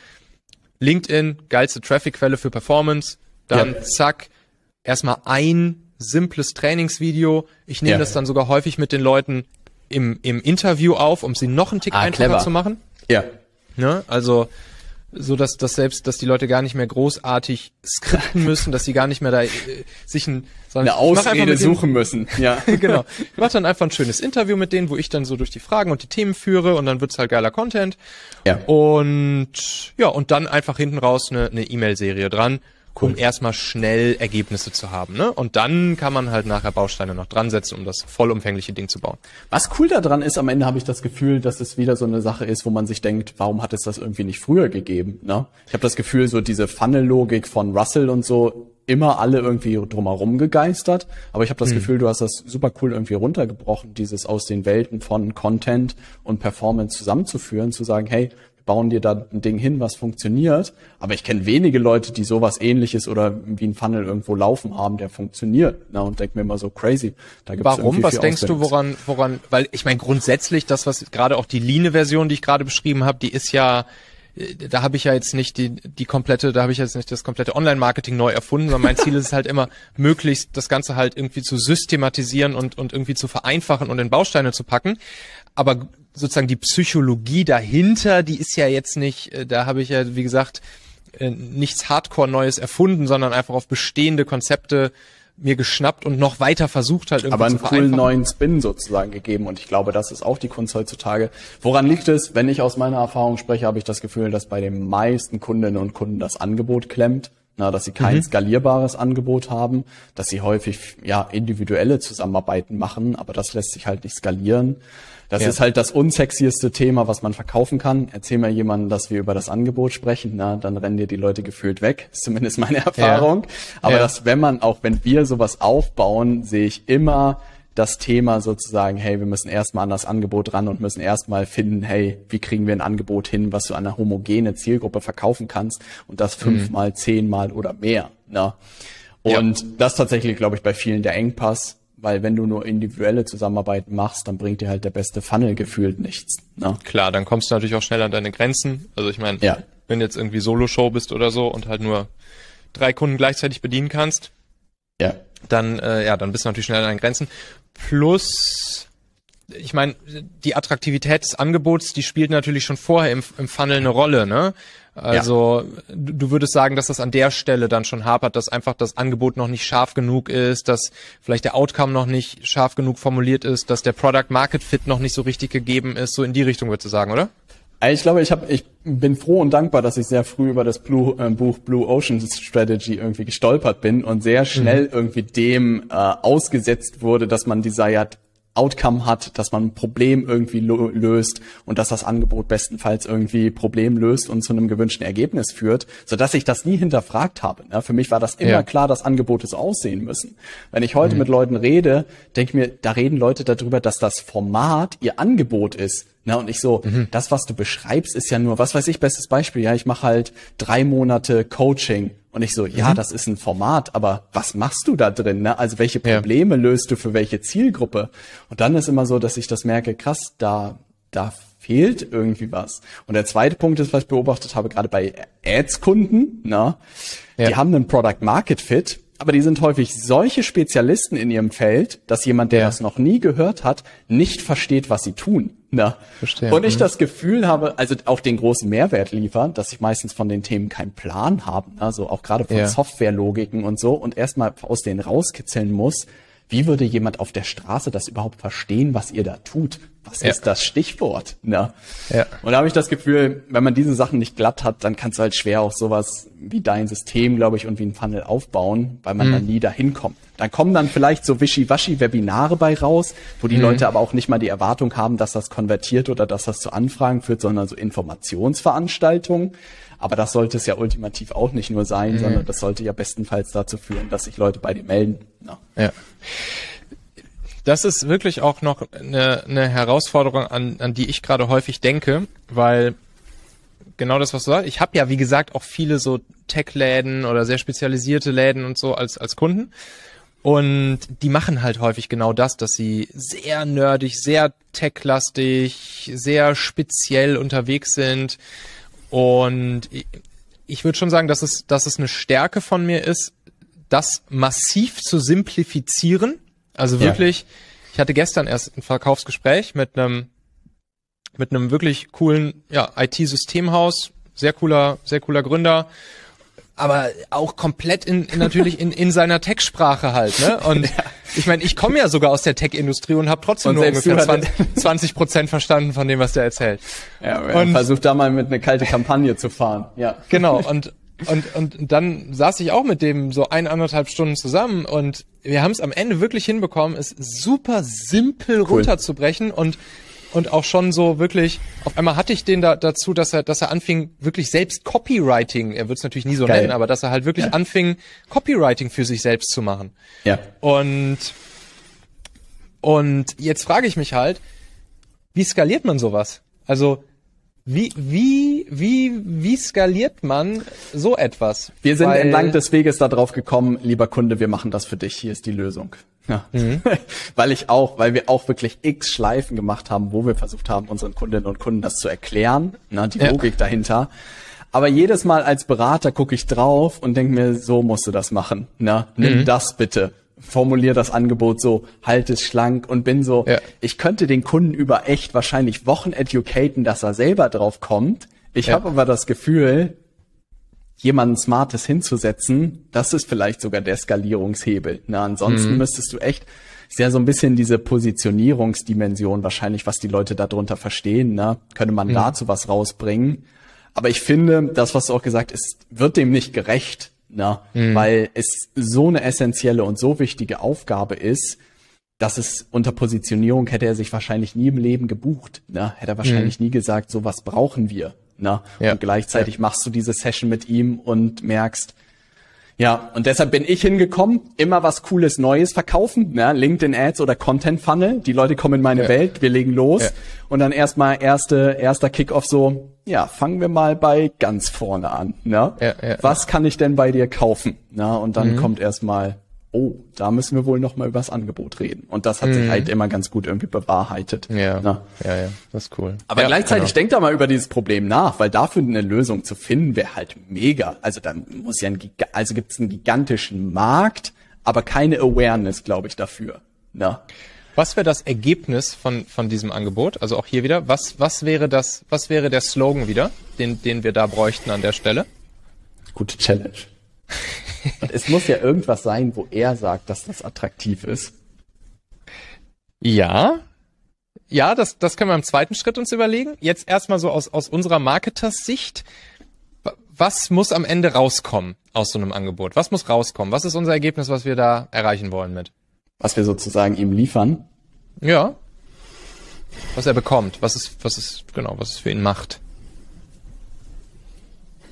LinkedIn, geilste Traffic-Quelle für Performance. Dann ja. zack, erstmal ein simples Trainingsvideo. Ich nehme ja. das dann sogar häufig mit den Leuten im, im Interview auf, um sie noch einen Tick ah, einfacher clever. zu machen. Ja. Ne? Also so dass, dass selbst, dass die Leute gar nicht mehr großartig skripten müssen, dass sie gar nicht mehr da äh, sich ein, sondern eine Ausrede suchen müssen. Ja, (laughs) genau. Ich mache dann einfach ein schönes Interview mit denen, wo ich dann so durch die Fragen und die Themen führe und dann wird's halt geiler Content. Ja. Und ja, und dann einfach hinten raus eine eine E-Mail-Serie dran. Um erstmal schnell Ergebnisse zu haben. Ne? Und dann kann man halt nachher Bausteine noch dran setzen, um das vollumfängliche Ding zu bauen. Was cool daran ist, am Ende habe ich das Gefühl, dass es wieder so eine Sache ist, wo man sich denkt, warum hat es das irgendwie nicht früher gegeben? Ne? Ich habe das Gefühl, so diese Funnel-Logik von Russell und so immer alle irgendwie drumherum gegeistert, aber ich habe das hm. Gefühl, du hast das super cool irgendwie runtergebrochen, dieses aus den Welten von Content und Performance zusammenzuführen, zu sagen, hey, bauen dir da ein Ding hin, was funktioniert. Aber ich kenne wenige Leute, die sowas ähnliches oder wie ein Funnel irgendwo laufen haben, der funktioniert. Na, und denk mir immer so crazy. Da gibt's Warum? Was denkst du, woran, woran, weil ich meine grundsätzlich, das, was gerade auch die Line-Version, die ich gerade beschrieben habe, die ist ja da habe ich ja jetzt nicht die, die komplette, da habe ich jetzt nicht das komplette Online-Marketing neu erfunden, sondern mein Ziel ist es halt immer, (laughs) möglichst das Ganze halt irgendwie zu systematisieren und, und irgendwie zu vereinfachen und in Bausteine zu packen. Aber sozusagen die Psychologie dahinter, die ist ja jetzt nicht, äh, da habe ich ja, wie gesagt, äh, nichts Hardcore-Neues erfunden, sondern einfach auf bestehende Konzepte mir geschnappt und noch weiter versucht halt irgendwie Aber einen coolen neuen Spin sozusagen gegeben und ich glaube, das ist auch die Kunst heutzutage. Woran liegt es? Wenn ich aus meiner Erfahrung spreche, habe ich das Gefühl, dass bei den meisten Kundinnen und Kunden das Angebot klemmt. Na, dass sie kein mhm. skalierbares Angebot haben, dass sie häufig ja individuelle Zusammenarbeiten machen, aber das lässt sich halt nicht skalieren. Das ja. ist halt das unsexieste Thema, was man verkaufen kann. Erzähl mal jemandem, dass wir über das Angebot sprechen, na, dann rennen dir die Leute gefühlt weg. Ist zumindest meine (laughs) Erfahrung. Ja. Aber ja. dass, wenn man, auch wenn wir sowas aufbauen, sehe ich immer das Thema sozusagen, hey, wir müssen erstmal an das Angebot ran und müssen erstmal finden, hey, wie kriegen wir ein Angebot hin, was du an eine homogene Zielgruppe verkaufen kannst und das mhm. fünfmal, mhm. zehnmal oder mehr. Na? Und das tatsächlich, glaube ich, bei vielen der Engpass, weil wenn du nur individuelle Zusammenarbeit machst, dann bringt dir halt der beste Funnel gefühlt nichts. Ne? Klar, dann kommst du natürlich auch schnell an deine Grenzen. Also ich meine, ja. wenn du jetzt irgendwie Solo-Show bist oder so und halt nur drei Kunden gleichzeitig bedienen kannst, ja. dann äh, ja, dann bist du natürlich schnell an deinen Grenzen. Plus ich meine, die Attraktivität des Angebots, die spielt natürlich schon vorher im, im Funnel eine Rolle, ne? Also ja. du würdest sagen, dass das an der Stelle dann schon hapert, dass einfach das Angebot noch nicht scharf genug ist, dass vielleicht der Outcome noch nicht scharf genug formuliert ist, dass der Product Market Fit noch nicht so richtig gegeben ist. So in die Richtung würdest du sagen, oder? Also ich glaube, ich, hab, ich bin froh und dankbar, dass ich sehr früh über das Blue, äh, Buch Blue Ocean Strategy irgendwie gestolpert bin und sehr schnell mhm. irgendwie dem äh, ausgesetzt wurde, dass man Desired Outcome hat, dass man ein Problem irgendwie löst und dass das Angebot bestenfalls irgendwie Problem löst und zu einem gewünschten Ergebnis führt, so dass ich das nie hinterfragt habe. Ja, für mich war das immer ja. klar, dass Angebote so aussehen müssen. Wenn ich heute mhm. mit Leuten rede, denke mir, da reden Leute darüber, dass das Format ihr Angebot ist. Na, und ich so, mhm. das, was du beschreibst, ist ja nur, was weiß ich, bestes Beispiel, ja, ich mache halt drei Monate Coaching und ich so, ja, mhm. das ist ein Format, aber was machst du da drin? Ne? Also welche Probleme ja. löst du für welche Zielgruppe? Und dann ist immer so, dass ich das merke, krass, da, da fehlt irgendwie was. Und der zweite Punkt ist, was ich beobachtet habe, gerade bei Ads-Kunden, ne? Ja. die haben einen Product Market Fit, aber die sind häufig solche Spezialisten in ihrem Feld, dass jemand, der ja. das noch nie gehört hat, nicht versteht, was sie tun. Na. Verstehe. Und ich mhm. das Gefühl habe, also auch den großen Mehrwert liefern, dass ich meistens von den Themen keinen Plan habe, also auch gerade von ja. Softwarelogiken und so und erstmal aus denen rauskitzeln muss, wie würde jemand auf der Straße das überhaupt verstehen, was ihr da tut? Was ja. ist das Stichwort? Ne? Ja. Und da habe ich das Gefühl, wenn man diese Sachen nicht glatt hat, dann kannst du halt schwer auch sowas wie dein System, glaube ich, und wie ein Funnel aufbauen, weil man mhm. dann nie dahin kommt. Dann kommen dann vielleicht so wischiwaschi-Webinare bei raus, wo die mhm. Leute aber auch nicht mal die Erwartung haben, dass das konvertiert oder dass das zu Anfragen führt, sondern so Informationsveranstaltungen. Aber das sollte es ja ultimativ auch nicht nur sein, mhm. sondern das sollte ja bestenfalls dazu führen, dass sich Leute bei dir melden. Ja. ja. Das ist wirklich auch noch eine, eine Herausforderung, an, an die ich gerade häufig denke, weil genau das, was du sagst, ich habe ja, wie gesagt, auch viele so Tech-Läden oder sehr spezialisierte Läden und so als, als Kunden. Und die machen halt häufig genau das, dass sie sehr nerdig, sehr tech-lastig, sehr speziell unterwegs sind und ich, würde schon sagen, dass es, dass es eine Stärke von mir ist, das massiv zu simplifizieren. Also wirklich, ja. ich hatte gestern erst ein Verkaufsgespräch mit einem mit einem wirklich coolen ja, IT-Systemhaus, sehr cooler, sehr cooler Gründer aber auch komplett in, in natürlich in, in seiner Tech-Sprache halt. Ne? Und (laughs) ja. ich meine, ich komme ja sogar aus der Tech-Industrie und habe trotzdem und nur ungefähr 20 (laughs) Prozent verstanden von dem, was der erzählt. Ja, und versucht da mal mit einer kalte Kampagne zu fahren. Ja. Genau. Und und und dann saß ich auch mit dem so ein anderthalb Stunden zusammen und wir haben es am Ende wirklich hinbekommen, es super simpel cool. runterzubrechen und und auch schon so wirklich, auf einmal hatte ich den da dazu, dass er, dass er anfing, wirklich selbst Copywriting, er wird es natürlich nie so Geil. nennen, aber dass er halt wirklich ja. anfing, Copywriting für sich selbst zu machen. Ja. Und, und jetzt frage ich mich halt, wie skaliert man sowas? Also, Wie, wie, wie, wie skaliert man so etwas? Wir sind Weil entlang des Weges darauf gekommen, lieber Kunde, wir machen das für dich, hier ist die Lösung. Ja. Mhm. (laughs) weil ich auch, weil wir auch wirklich x Schleifen gemacht haben, wo wir versucht haben, unseren Kundinnen und Kunden das zu erklären, ne, die ja. Logik dahinter. Aber jedes Mal als Berater gucke ich drauf und denke mir, so musst du das machen. Ne? Nimm mhm. das bitte formuliere das Angebot so, halt es schlank und bin so, ja. ich könnte den Kunden über echt wahrscheinlich Wochen educaten, dass er selber drauf kommt. Ich ja. habe aber das Gefühl, jemanden Smartes hinzusetzen, das ist vielleicht sogar der Skalierungshebel. Na, ansonsten mhm. müsstest du echt, ja so ein bisschen diese Positionierungsdimension wahrscheinlich, was die Leute darunter verstehen, ne? Könnte man mhm. dazu was rausbringen. Aber ich finde, das, was du auch gesagt hast, wird dem nicht gerecht. Na, mhm. weil es so eine essentielle und so wichtige Aufgabe ist, dass es unter Positionierung hätte er sich wahrscheinlich nie im Leben gebucht. Ne? Hätte er wahrscheinlich mhm. nie gesagt, so was brauchen wir. Ne? Ja. Und gleichzeitig ja. machst du diese Session mit ihm und merkst, ja, und deshalb bin ich hingekommen, immer was Cooles Neues verkaufen, ne? LinkedIn Ads oder Content Funnel. Die Leute kommen in meine ja. Welt, wir legen los ja. und dann erstmal erste erster Kickoff so, ja, fangen wir mal bei ganz vorne an, ne? Ja, was kann ich denn bei dir kaufen? Na, und dann mhm. kommt erstmal oh, da müssen wir wohl noch mal über das Angebot reden. Und das hat mhm. sich halt immer ganz gut irgendwie bewahrheitet. Ja, Na? ja, ja, das ist cool. Aber ja, gleichzeitig genau. denkt da mal über dieses Problem nach, weil dafür eine Lösung zu finden wäre halt mega. Also da muss ja ein, also gibt es einen gigantischen Markt, aber keine Awareness, glaube ich, dafür. Na? Was wäre das Ergebnis von, von diesem Angebot? Also auch hier wieder, was, was wäre das, was wäre der Slogan wieder, den, den wir da bräuchten an der Stelle? Gute Challenge. (laughs) (laughs) es muss ja irgendwas sein, wo er sagt, dass das attraktiv ist. Ja. Ja, das, das können wir im zweiten Schritt uns überlegen. Jetzt erstmal so aus, aus unserer Marketers-Sicht. Was muss am Ende rauskommen aus so einem Angebot? Was muss rauskommen? Was ist unser Ergebnis, was wir da erreichen wollen mit? Was wir sozusagen ihm liefern? Ja. Was er bekommt. Was es, was es, genau, was es für ihn macht.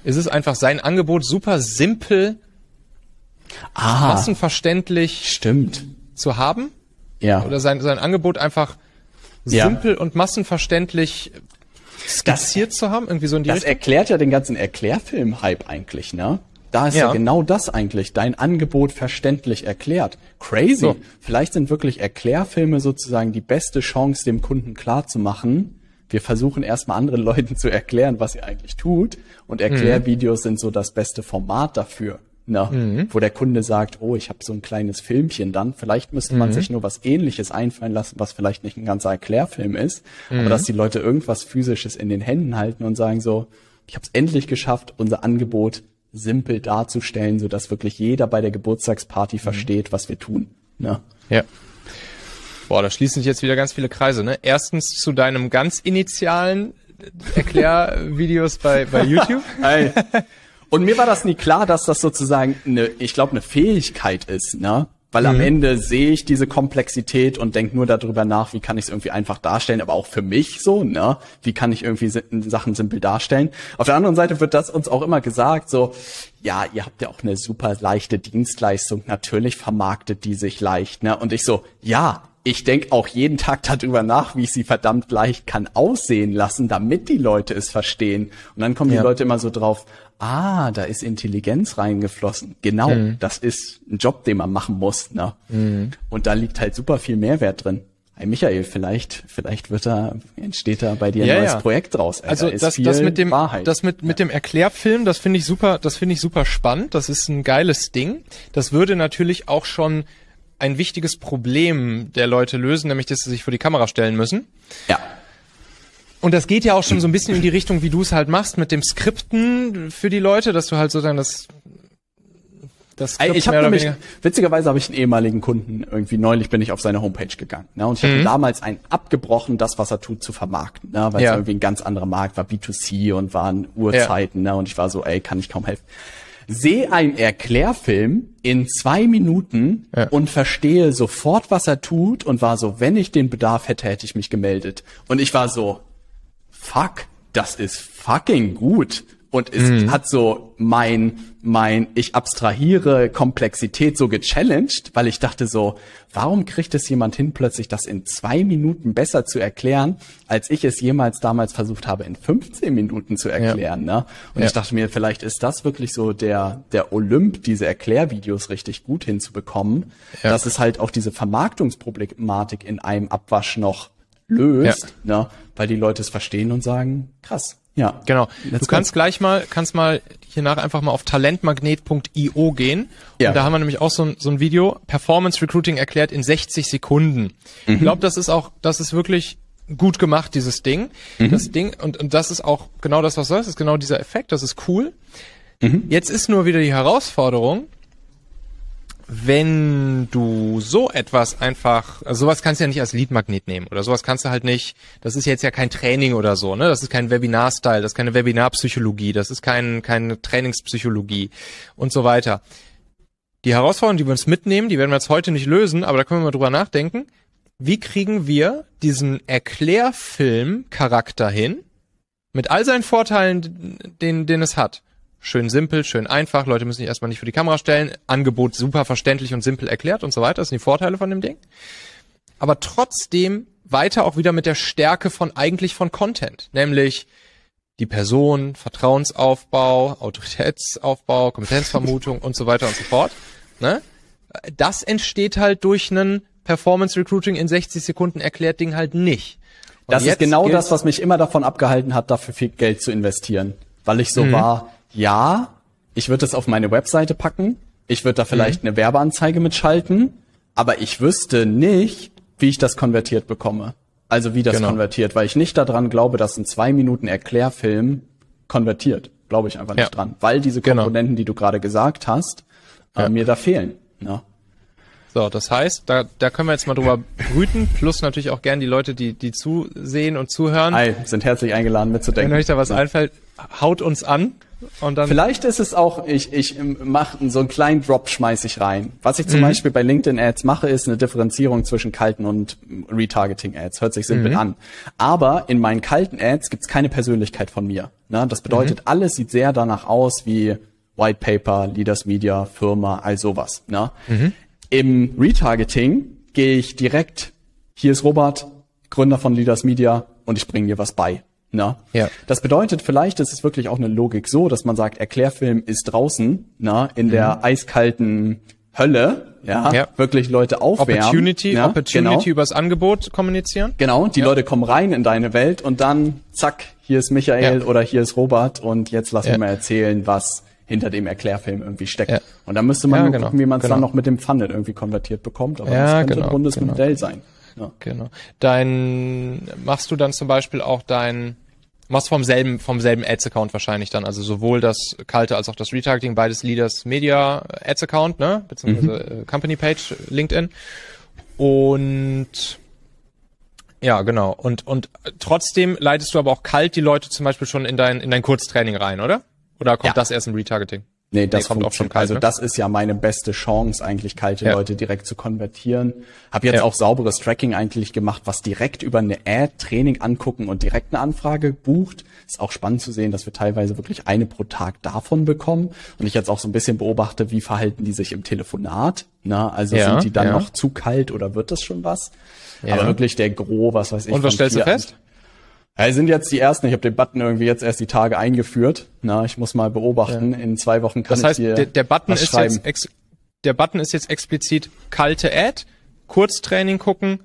Ist es einfach sein Angebot super simpel ah, massenverständlich stimmt. zu haben. Ja. Oder sein, sein Angebot einfach ja. simpel und massenverständlich skizziert das, zu haben, irgendwie so in die Das Richtung? erklärt ja den ganzen Erklärfilm-Hype eigentlich, ne? Da ist ja. ja. genau das eigentlich, dein Angebot verständlich erklärt. Crazy. So. Vielleicht sind wirklich Erklärfilme sozusagen die beste Chance, dem Kunden klarzumachen. Wir versuchen erstmal anderen (laughs) Leuten zu erklären, was ihr eigentlich tut. Und Erklärvideos mhm. sind so das beste Format dafür na, mhm. wo der Kunde sagt, oh, ich habe so ein kleines Filmchen dann. Vielleicht müsste man mhm. sich nur was ähnliches einfallen lassen, was vielleicht nicht ein ganzer Erklärfilm ist, mhm. aber dass die Leute irgendwas physisches in den Händen halten und sagen so, ich habe es endlich geschafft, unser Angebot simpel darzustellen, so dass wirklich jeder bei der Geburtstagsparty mhm. versteht, was wir tun. Na? Ja. Boah, da schließen sich jetzt wieder ganz viele Kreise. Ne? Erstens zu deinem ganz initialen Erklärvideos bei, bei (laughs) YouTube. Und mir war das nie klar, dass das sozusagen eine, ich glaube, eine Fähigkeit ist, ne? Weil mhm. am Ende sehe ich diese Komplexität und denke nur darüber nach, wie kann ich es irgendwie einfach darstellen, aber auch für mich so, ne? Wie kann ich irgendwie Sachen simpel darstellen? Auf der anderen Seite wird das uns auch immer gesagt, so, ja, ihr habt ja auch eine super leichte Dienstleistung, natürlich vermarktet die sich leicht, ne? Und ich so, ja, ich denke auch jeden Tag darüber nach, wie ich sie verdammt leicht kann aussehen lassen, damit die Leute es verstehen. Und dann kommen ja. die Leute immer so drauf, ah, da ist Intelligenz reingeflossen. Genau, mhm. das ist ein Job, den man machen muss. Ne? Mhm. Und da liegt halt super viel Mehrwert drin. Hey Michael, vielleicht, vielleicht wird da, entsteht da bei dir ein ja, neues ja. Projekt draus. Ey, also da das, das mit dem, Wahrheit. das mit, mit dem Erklärfilm, das finde ich super, das finde ich super spannend. Das ist ein geiles Ding. Das würde natürlich auch schon ein wichtiges Problem der Leute lösen, nämlich dass sie sich vor die Kamera stellen müssen. Ja. Und das geht ja auch schon so ein bisschen in die Richtung, wie du es halt machst mit dem Skripten für die Leute, dass du halt sozusagen das das Skript ich habe nämlich, weniger. witzigerweise habe ich einen ehemaligen Kunden, irgendwie neulich bin ich auf seine Homepage gegangen. Ne, und ich mhm. hatte damals einen abgebrochen, das, was er tut, zu vermarkten, ne, weil ja. es irgendwie ein ganz anderer Markt war, B2C und waren Uhrzeiten. Ja. Ne, und ich war so, ey, kann ich kaum helfen. Sehe einen Erklärfilm in zwei Minuten ja. und verstehe sofort, was er tut und war so, wenn ich den Bedarf hätte, hätte ich mich gemeldet. Und ich war so, fuck, das ist fucking gut. Und es mhm. hat so mein, mein, ich abstrahiere Komplexität so gechallenged, weil ich dachte so, warum kriegt es jemand hin, plötzlich das in zwei Minuten besser zu erklären, als ich es jemals damals versucht habe, in 15 Minuten zu erklären, ja. ne? Und ja. ich dachte mir, vielleicht ist das wirklich so der, der Olymp, diese Erklärvideos richtig gut hinzubekommen, ja. dass es halt auch diese Vermarktungsproblematik in einem Abwasch noch löst, ne? Weil die Leute es verstehen und sagen, krass, ja. Genau. Let's du kannst go. gleich mal, kannst mal hier nach einfach mal auf talentmagnet.io gehen. Ja. Und da haben wir nämlich auch so ein, so ein Video, Performance Recruiting erklärt in 60 Sekunden. Mhm. Ich glaube, das ist auch, das ist wirklich gut gemacht, dieses Ding. Mhm. Das Ding, und, und das ist auch genau das, was soll, das ist genau dieser Effekt, das ist cool. Mhm. Jetzt ist nur wieder die Herausforderung, wenn du so etwas einfach, also sowas kannst du ja nicht als Leadmagnet nehmen oder sowas kannst du halt nicht, das ist jetzt ja kein Training oder so, ne? Das ist kein Webinar-Style, das ist keine Webinarpsychologie, das ist kein, keine Trainingspsychologie und so weiter. Die Herausforderungen, die wir uns mitnehmen, die werden wir jetzt heute nicht lösen, aber da können wir mal drüber nachdenken. Wie kriegen wir diesen Erklärfilm-Charakter hin? Mit all seinen Vorteilen, den, den es hat schön simpel, schön einfach. Leute müssen sich erstmal nicht für die Kamera stellen. Angebot super verständlich und simpel erklärt und so weiter. Das sind die Vorteile von dem Ding. Aber trotzdem weiter auch wieder mit der Stärke von eigentlich von Content, nämlich die Person, Vertrauensaufbau, Autoritätsaufbau, Kompetenzvermutung und so weiter und so fort. Ne? Das entsteht halt durch einen Performance Recruiting in 60 Sekunden erklärt Ding halt nicht. Und das ist genau das, was mich immer davon abgehalten hat, dafür viel Geld zu investieren. Weil ich so mhm. war, ja, ich würde es auf meine Webseite packen, ich würde da vielleicht mhm. eine Werbeanzeige mitschalten, aber ich wüsste nicht, wie ich das konvertiert bekomme. Also wie das genau. konvertiert, weil ich nicht daran glaube, dass ein zwei Minuten Erklärfilm konvertiert. Glaube ich einfach nicht ja. dran. Weil diese genau. Komponenten, genau. die du gerade gesagt hast, äh, ja. mir da fehlen. Ja. So, das heißt, da, da können wir jetzt mal drüber brüten, plus natürlich auch gern die Leute, die, die zusehen und zuhören. Hi, sind herzlich eingeladen mitzudenken. Wenn euch da was ja. einfällt, haut uns an. Und dann Vielleicht ist es auch, ich, ich mache so einen kleinen Drop, schmeiß ich rein. Was ich zum mhm. Beispiel bei LinkedIn Ads mache, ist eine Differenzierung zwischen kalten und Retargeting Ads. Hört sich simpel mhm. an. Aber in meinen kalten Ads gibt's keine Persönlichkeit von mir. Ne? Das bedeutet, mhm. alles sieht sehr danach aus wie White Paper, Leaders Media, Firma, all sowas. Ne? Im Retargeting gehe ich direkt, hier ist Robert, Gründer von Leaders Media und ich bringe dir was bei. Na? Ja. Das bedeutet, vielleicht ist es wirklich auch eine Logik so, dass man sagt, Erklärfilm ist draußen, na, in mhm. der eiskalten Hölle, ja, ja, wirklich Leute aufwärmen. Opportunity, ja, Opportunity genau. übers Angebot kommunizieren. Genau, die ja. Leute kommen rein in deine Welt und dann, zack, hier ist Michael oder hier ist Robert und jetzt lass mir mal erzählen, was hinter dem Erklärfilm irgendwie steckt. Und da müsste man genau. gucken, wie man es genau. dann noch mit dem Funnel irgendwie konvertiert bekommt, aber das könnte genau, ein rundes genau. Modell sein. Ja. Genau. Dein, machst du dann zum Beispiel auch dein, machst vom selben, vom selben Ads-Account wahrscheinlich dann, also sowohl das kalte als auch das Retargeting, beides Leaders Media Ads-Account, ne, beziehungsweise mhm. Äh, Company Page, LinkedIn. Und, ja, genau. Und, und trotzdem leitest du aber auch kalt die Leute zum Beispiel schon in dein, in dein Kurztraining rein, oder? Oder kommt ja. das erst im Retargeting? Nee, das nee, kommt auch schon kalt. Also ne? das ist ja meine beste Chance, eigentlich kalte ja. Leute direkt zu konvertieren. Hab jetzt ja. auch sauberes Tracking eigentlich gemacht, was direkt über eine Ad-Training angucken und direkt eine Anfrage bucht. Ist auch spannend zu sehen, dass wir teilweise wirklich eine pro Tag davon bekommen. Und ich jetzt auch so ein bisschen beobachte, wie verhalten die sich im Telefonat. Na, also ja, sind die dann noch zu kalt oder wird das schon was? Aber wirklich der Gro, was weiß ich. Und was stellst du fest? Ja, sind jetzt die ersten. Ich habe den Button irgendwie jetzt erst die Tage eingeführt. Na, ich muss mal beobachten. Ja. In zwei Wochen kann das heißt, ich dir der, der Button ist schreiben. jetzt ex, der Button ist jetzt explizit kalte Ad, Kurztraining gucken,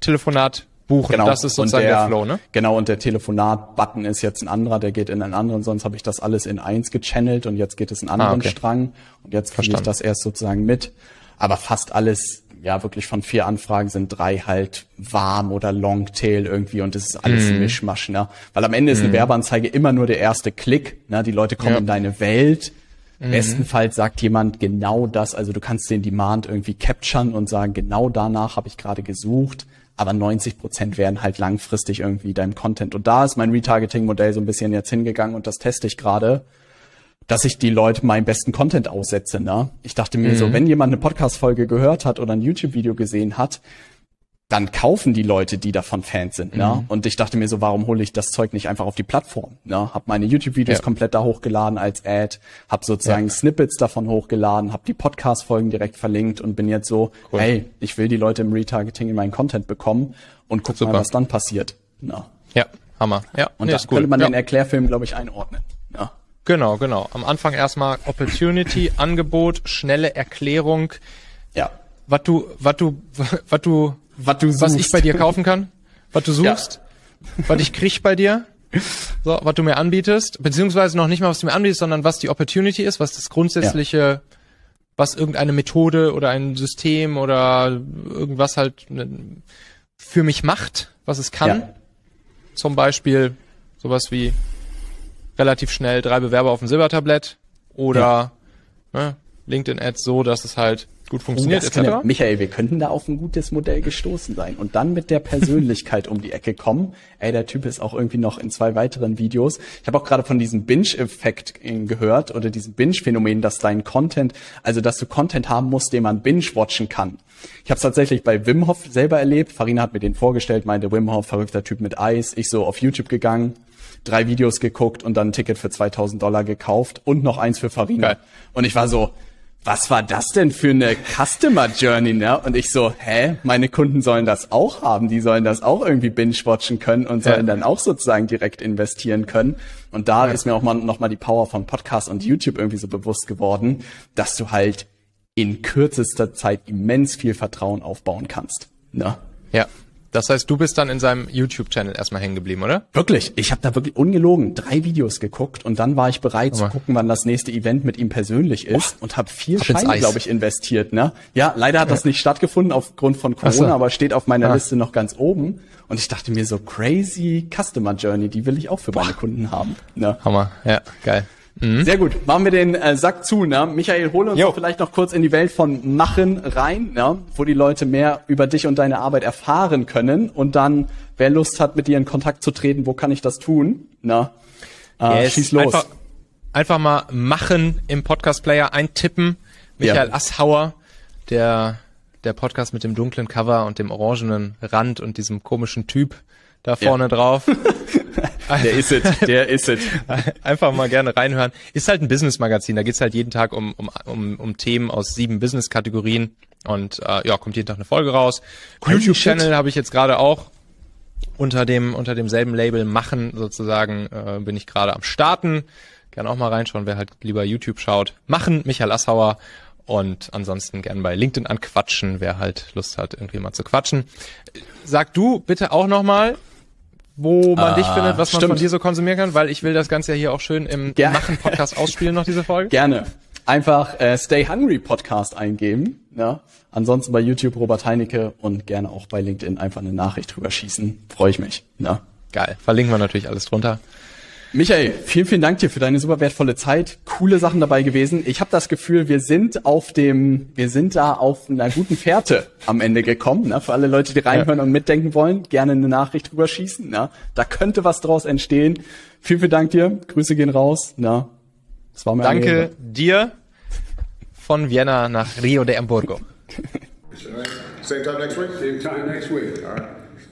Telefonat buchen. Genau. Das ist sozusagen der, der, Flow, ne? Genau. Und der Telefonat-Button ist jetzt ein anderer. Der geht in einen anderen. Sonst habe ich das alles in eins gechannelt und jetzt geht es in einen anderen ah, okay. Strang. Und jetzt kriege ich das erst sozusagen mit. Aber fast alles ja wirklich von vier Anfragen sind drei halt warm oder Longtail irgendwie und das ist alles mm. Mischmasch, ne? Weil am Ende ist eine mhm. Werbeanzeige immer nur der erste Klick, ne? Die Leute kommen ja. in deine Welt. Mhm. Bestenfalls sagt jemand genau das, also du kannst den Demand irgendwie capturen und sagen, genau danach habe ich gerade gesucht, aber 90 Prozent werden halt langfristig irgendwie deinem Content. Und da ist mein Retargeting-Modell so ein bisschen jetzt hingegangen und das teste ich gerade dass ich die Leute meinen besten Content aussetze. Ne? Ich dachte mir mhm. so, wenn jemand eine Podcast-Folge gehört hat oder ein YouTube-Video gesehen hat, dann kaufen die Leute, die davon Fans sind. Ne? Mhm. Und ich dachte mir so, warum hole ich das Zeug nicht einfach auf die Plattform? Ne? Hab meine YouTube-Videos ja. komplett da hochgeladen als Ad, hab sozusagen ja. Snippets davon hochgeladen, hab die Podcast-Folgen direkt verlinkt und bin jetzt so, cool. hey, ich will die Leute im Retargeting in meinen Content bekommen und guck Super. mal, was dann passiert. Ne? Ja, Hammer. Ja, und nee, das könnte man ja. den Erklärfilm, glaube ich, einordnen. Genau, genau. Am Anfang erstmal Opportunity, (clears throat) Angebot, schnelle Erklärung. Ja. Was du, was du, (laughs) was du was du suchst. Was ich bei dir kaufen kann, was du suchst, ja. was ich krieg bei dir, so, was du mir anbietest, beziehungsweise noch nicht mal, was du mir anbietest, sondern was die Opportunity ist, was das grundsätzliche, ja. was irgendeine Methode oder ein System oder irgendwas halt ne, für mich macht, was es kann. Ja. Zum Beispiel sowas wie relativ schnell drei Bewerber auf dem Silbertablett oder ne, LinkedIn-Ads so, dass es halt gut funktioniert, etc. Michael, wir könnten da auf ein gutes Modell gestoßen sein und dann mit der Persönlichkeit (laughs) um die Ecke kommen. Ey, der Typ ist auch irgendwie noch in zwei weiteren Videos. Ich habe auch gerade von diesem Binge-Effekt gehört oder diesem Binge-Phänomen, dass dein Content, also dass du Content haben musst, den man binge-watchen kann. Ich habe es tatsächlich bei Wim Hof selber erlebt. Farina hat mir den vorgestellt, meinte Wim Hof, verrückter Typ mit Eis. Ich so auf YouTube gegangen, drei Videos geguckt und dann ein Ticket für 2000 Dollar gekauft und noch eins für Farina. Geil. Und ich war so, was war das denn für eine Customer Journey, ne? Und ich so, hä, meine Kunden sollen das auch haben, die sollen das auch irgendwie binge-watchen können und sollen ja. dann auch sozusagen direkt investieren können. Und da ja. ist mir auch mal nochmal die Power von Podcast und YouTube irgendwie so bewusst geworden, dass du halt in kürzester Zeit immens viel Vertrauen aufbauen kannst. Ne? Ja. Das heißt, du bist dann in seinem YouTube-Channel erstmal hängen geblieben, oder? Wirklich. Ich habe da wirklich ungelogen drei Videos geguckt und dann war ich bereit zu gucken, wann das nächste Event mit ihm persönlich ist Boah, und habe vier Scheine, glaube ich, investiert. Ne? Ja, leider hat das nicht stattgefunden aufgrund von Corona, so. aber steht auf meiner ah. Liste noch ganz oben. Und ich dachte mir so, crazy Customer Journey, die will ich auch für Boah. meine Kunden haben. Ne? Hammer, ja, geil. Mhm. Sehr gut. Machen wir den äh, Sack zu. Ne? Michael, hole uns vielleicht noch kurz in die Welt von Machen rein, ne? wo die Leute mehr über dich und deine Arbeit erfahren können. Und dann, wer Lust hat, mit dir in Kontakt zu treten, wo kann ich das tun? Ne? Äh, yes. Schieß los. Einfach, einfach mal Machen im Podcast-Player eintippen. Michael ja. Asshauer, der, der Podcast mit dem dunklen Cover und dem orangenen Rand und diesem komischen Typ da vorne ja. drauf. (laughs) der ist es, der ist es. (laughs) Einfach mal gerne reinhören. Ist halt ein Business-Magazin, da geht's halt jeden Tag um, um, um, um Themen aus sieben Business-Kategorien und äh, ja, kommt jeden Tag eine Folge raus. YouTube-Channel habe ich jetzt gerade auch unter dem unter demselben Label machen sozusagen äh, bin ich gerade am starten. Gerne auch mal reinschauen, wer halt lieber YouTube schaut. Machen Michael Assauer und ansonsten gern bei LinkedIn anquatschen, wer halt Lust hat, irgendwie mal zu quatschen. Sag du bitte auch nochmal, wo man ah, dich findet, was man stimmt. von dir so konsumieren kann, weil ich will das Ganze ja hier auch schön im Ger Machen-Podcast ausspielen, noch diese Folge. Gerne. Einfach äh, Stay Hungry Podcast eingeben. Ja? Ansonsten bei YouTube Robert Heinecke und gerne auch bei LinkedIn einfach eine Nachricht drüber schießen. Freue ich mich. Ja? Geil. Verlinken wir natürlich alles drunter. Michael, vielen, vielen Dank dir für deine super wertvolle Zeit. Coole Sachen dabei gewesen. Ich habe das Gefühl, wir sind auf dem, wir sind da auf einer guten Fährte am Ende gekommen. Ne? Für alle Leute, die reinhören ja. und mitdenken wollen, gerne eine Nachricht drüber schießen. Ne? Da könnte was draus entstehen. Vielen, vielen Dank dir. Grüße gehen raus. Ne? Das war mir Danke Ehre. dir von Vienna nach Rio de Hamburgo. (laughs) Same time next week? Same time next week. All right.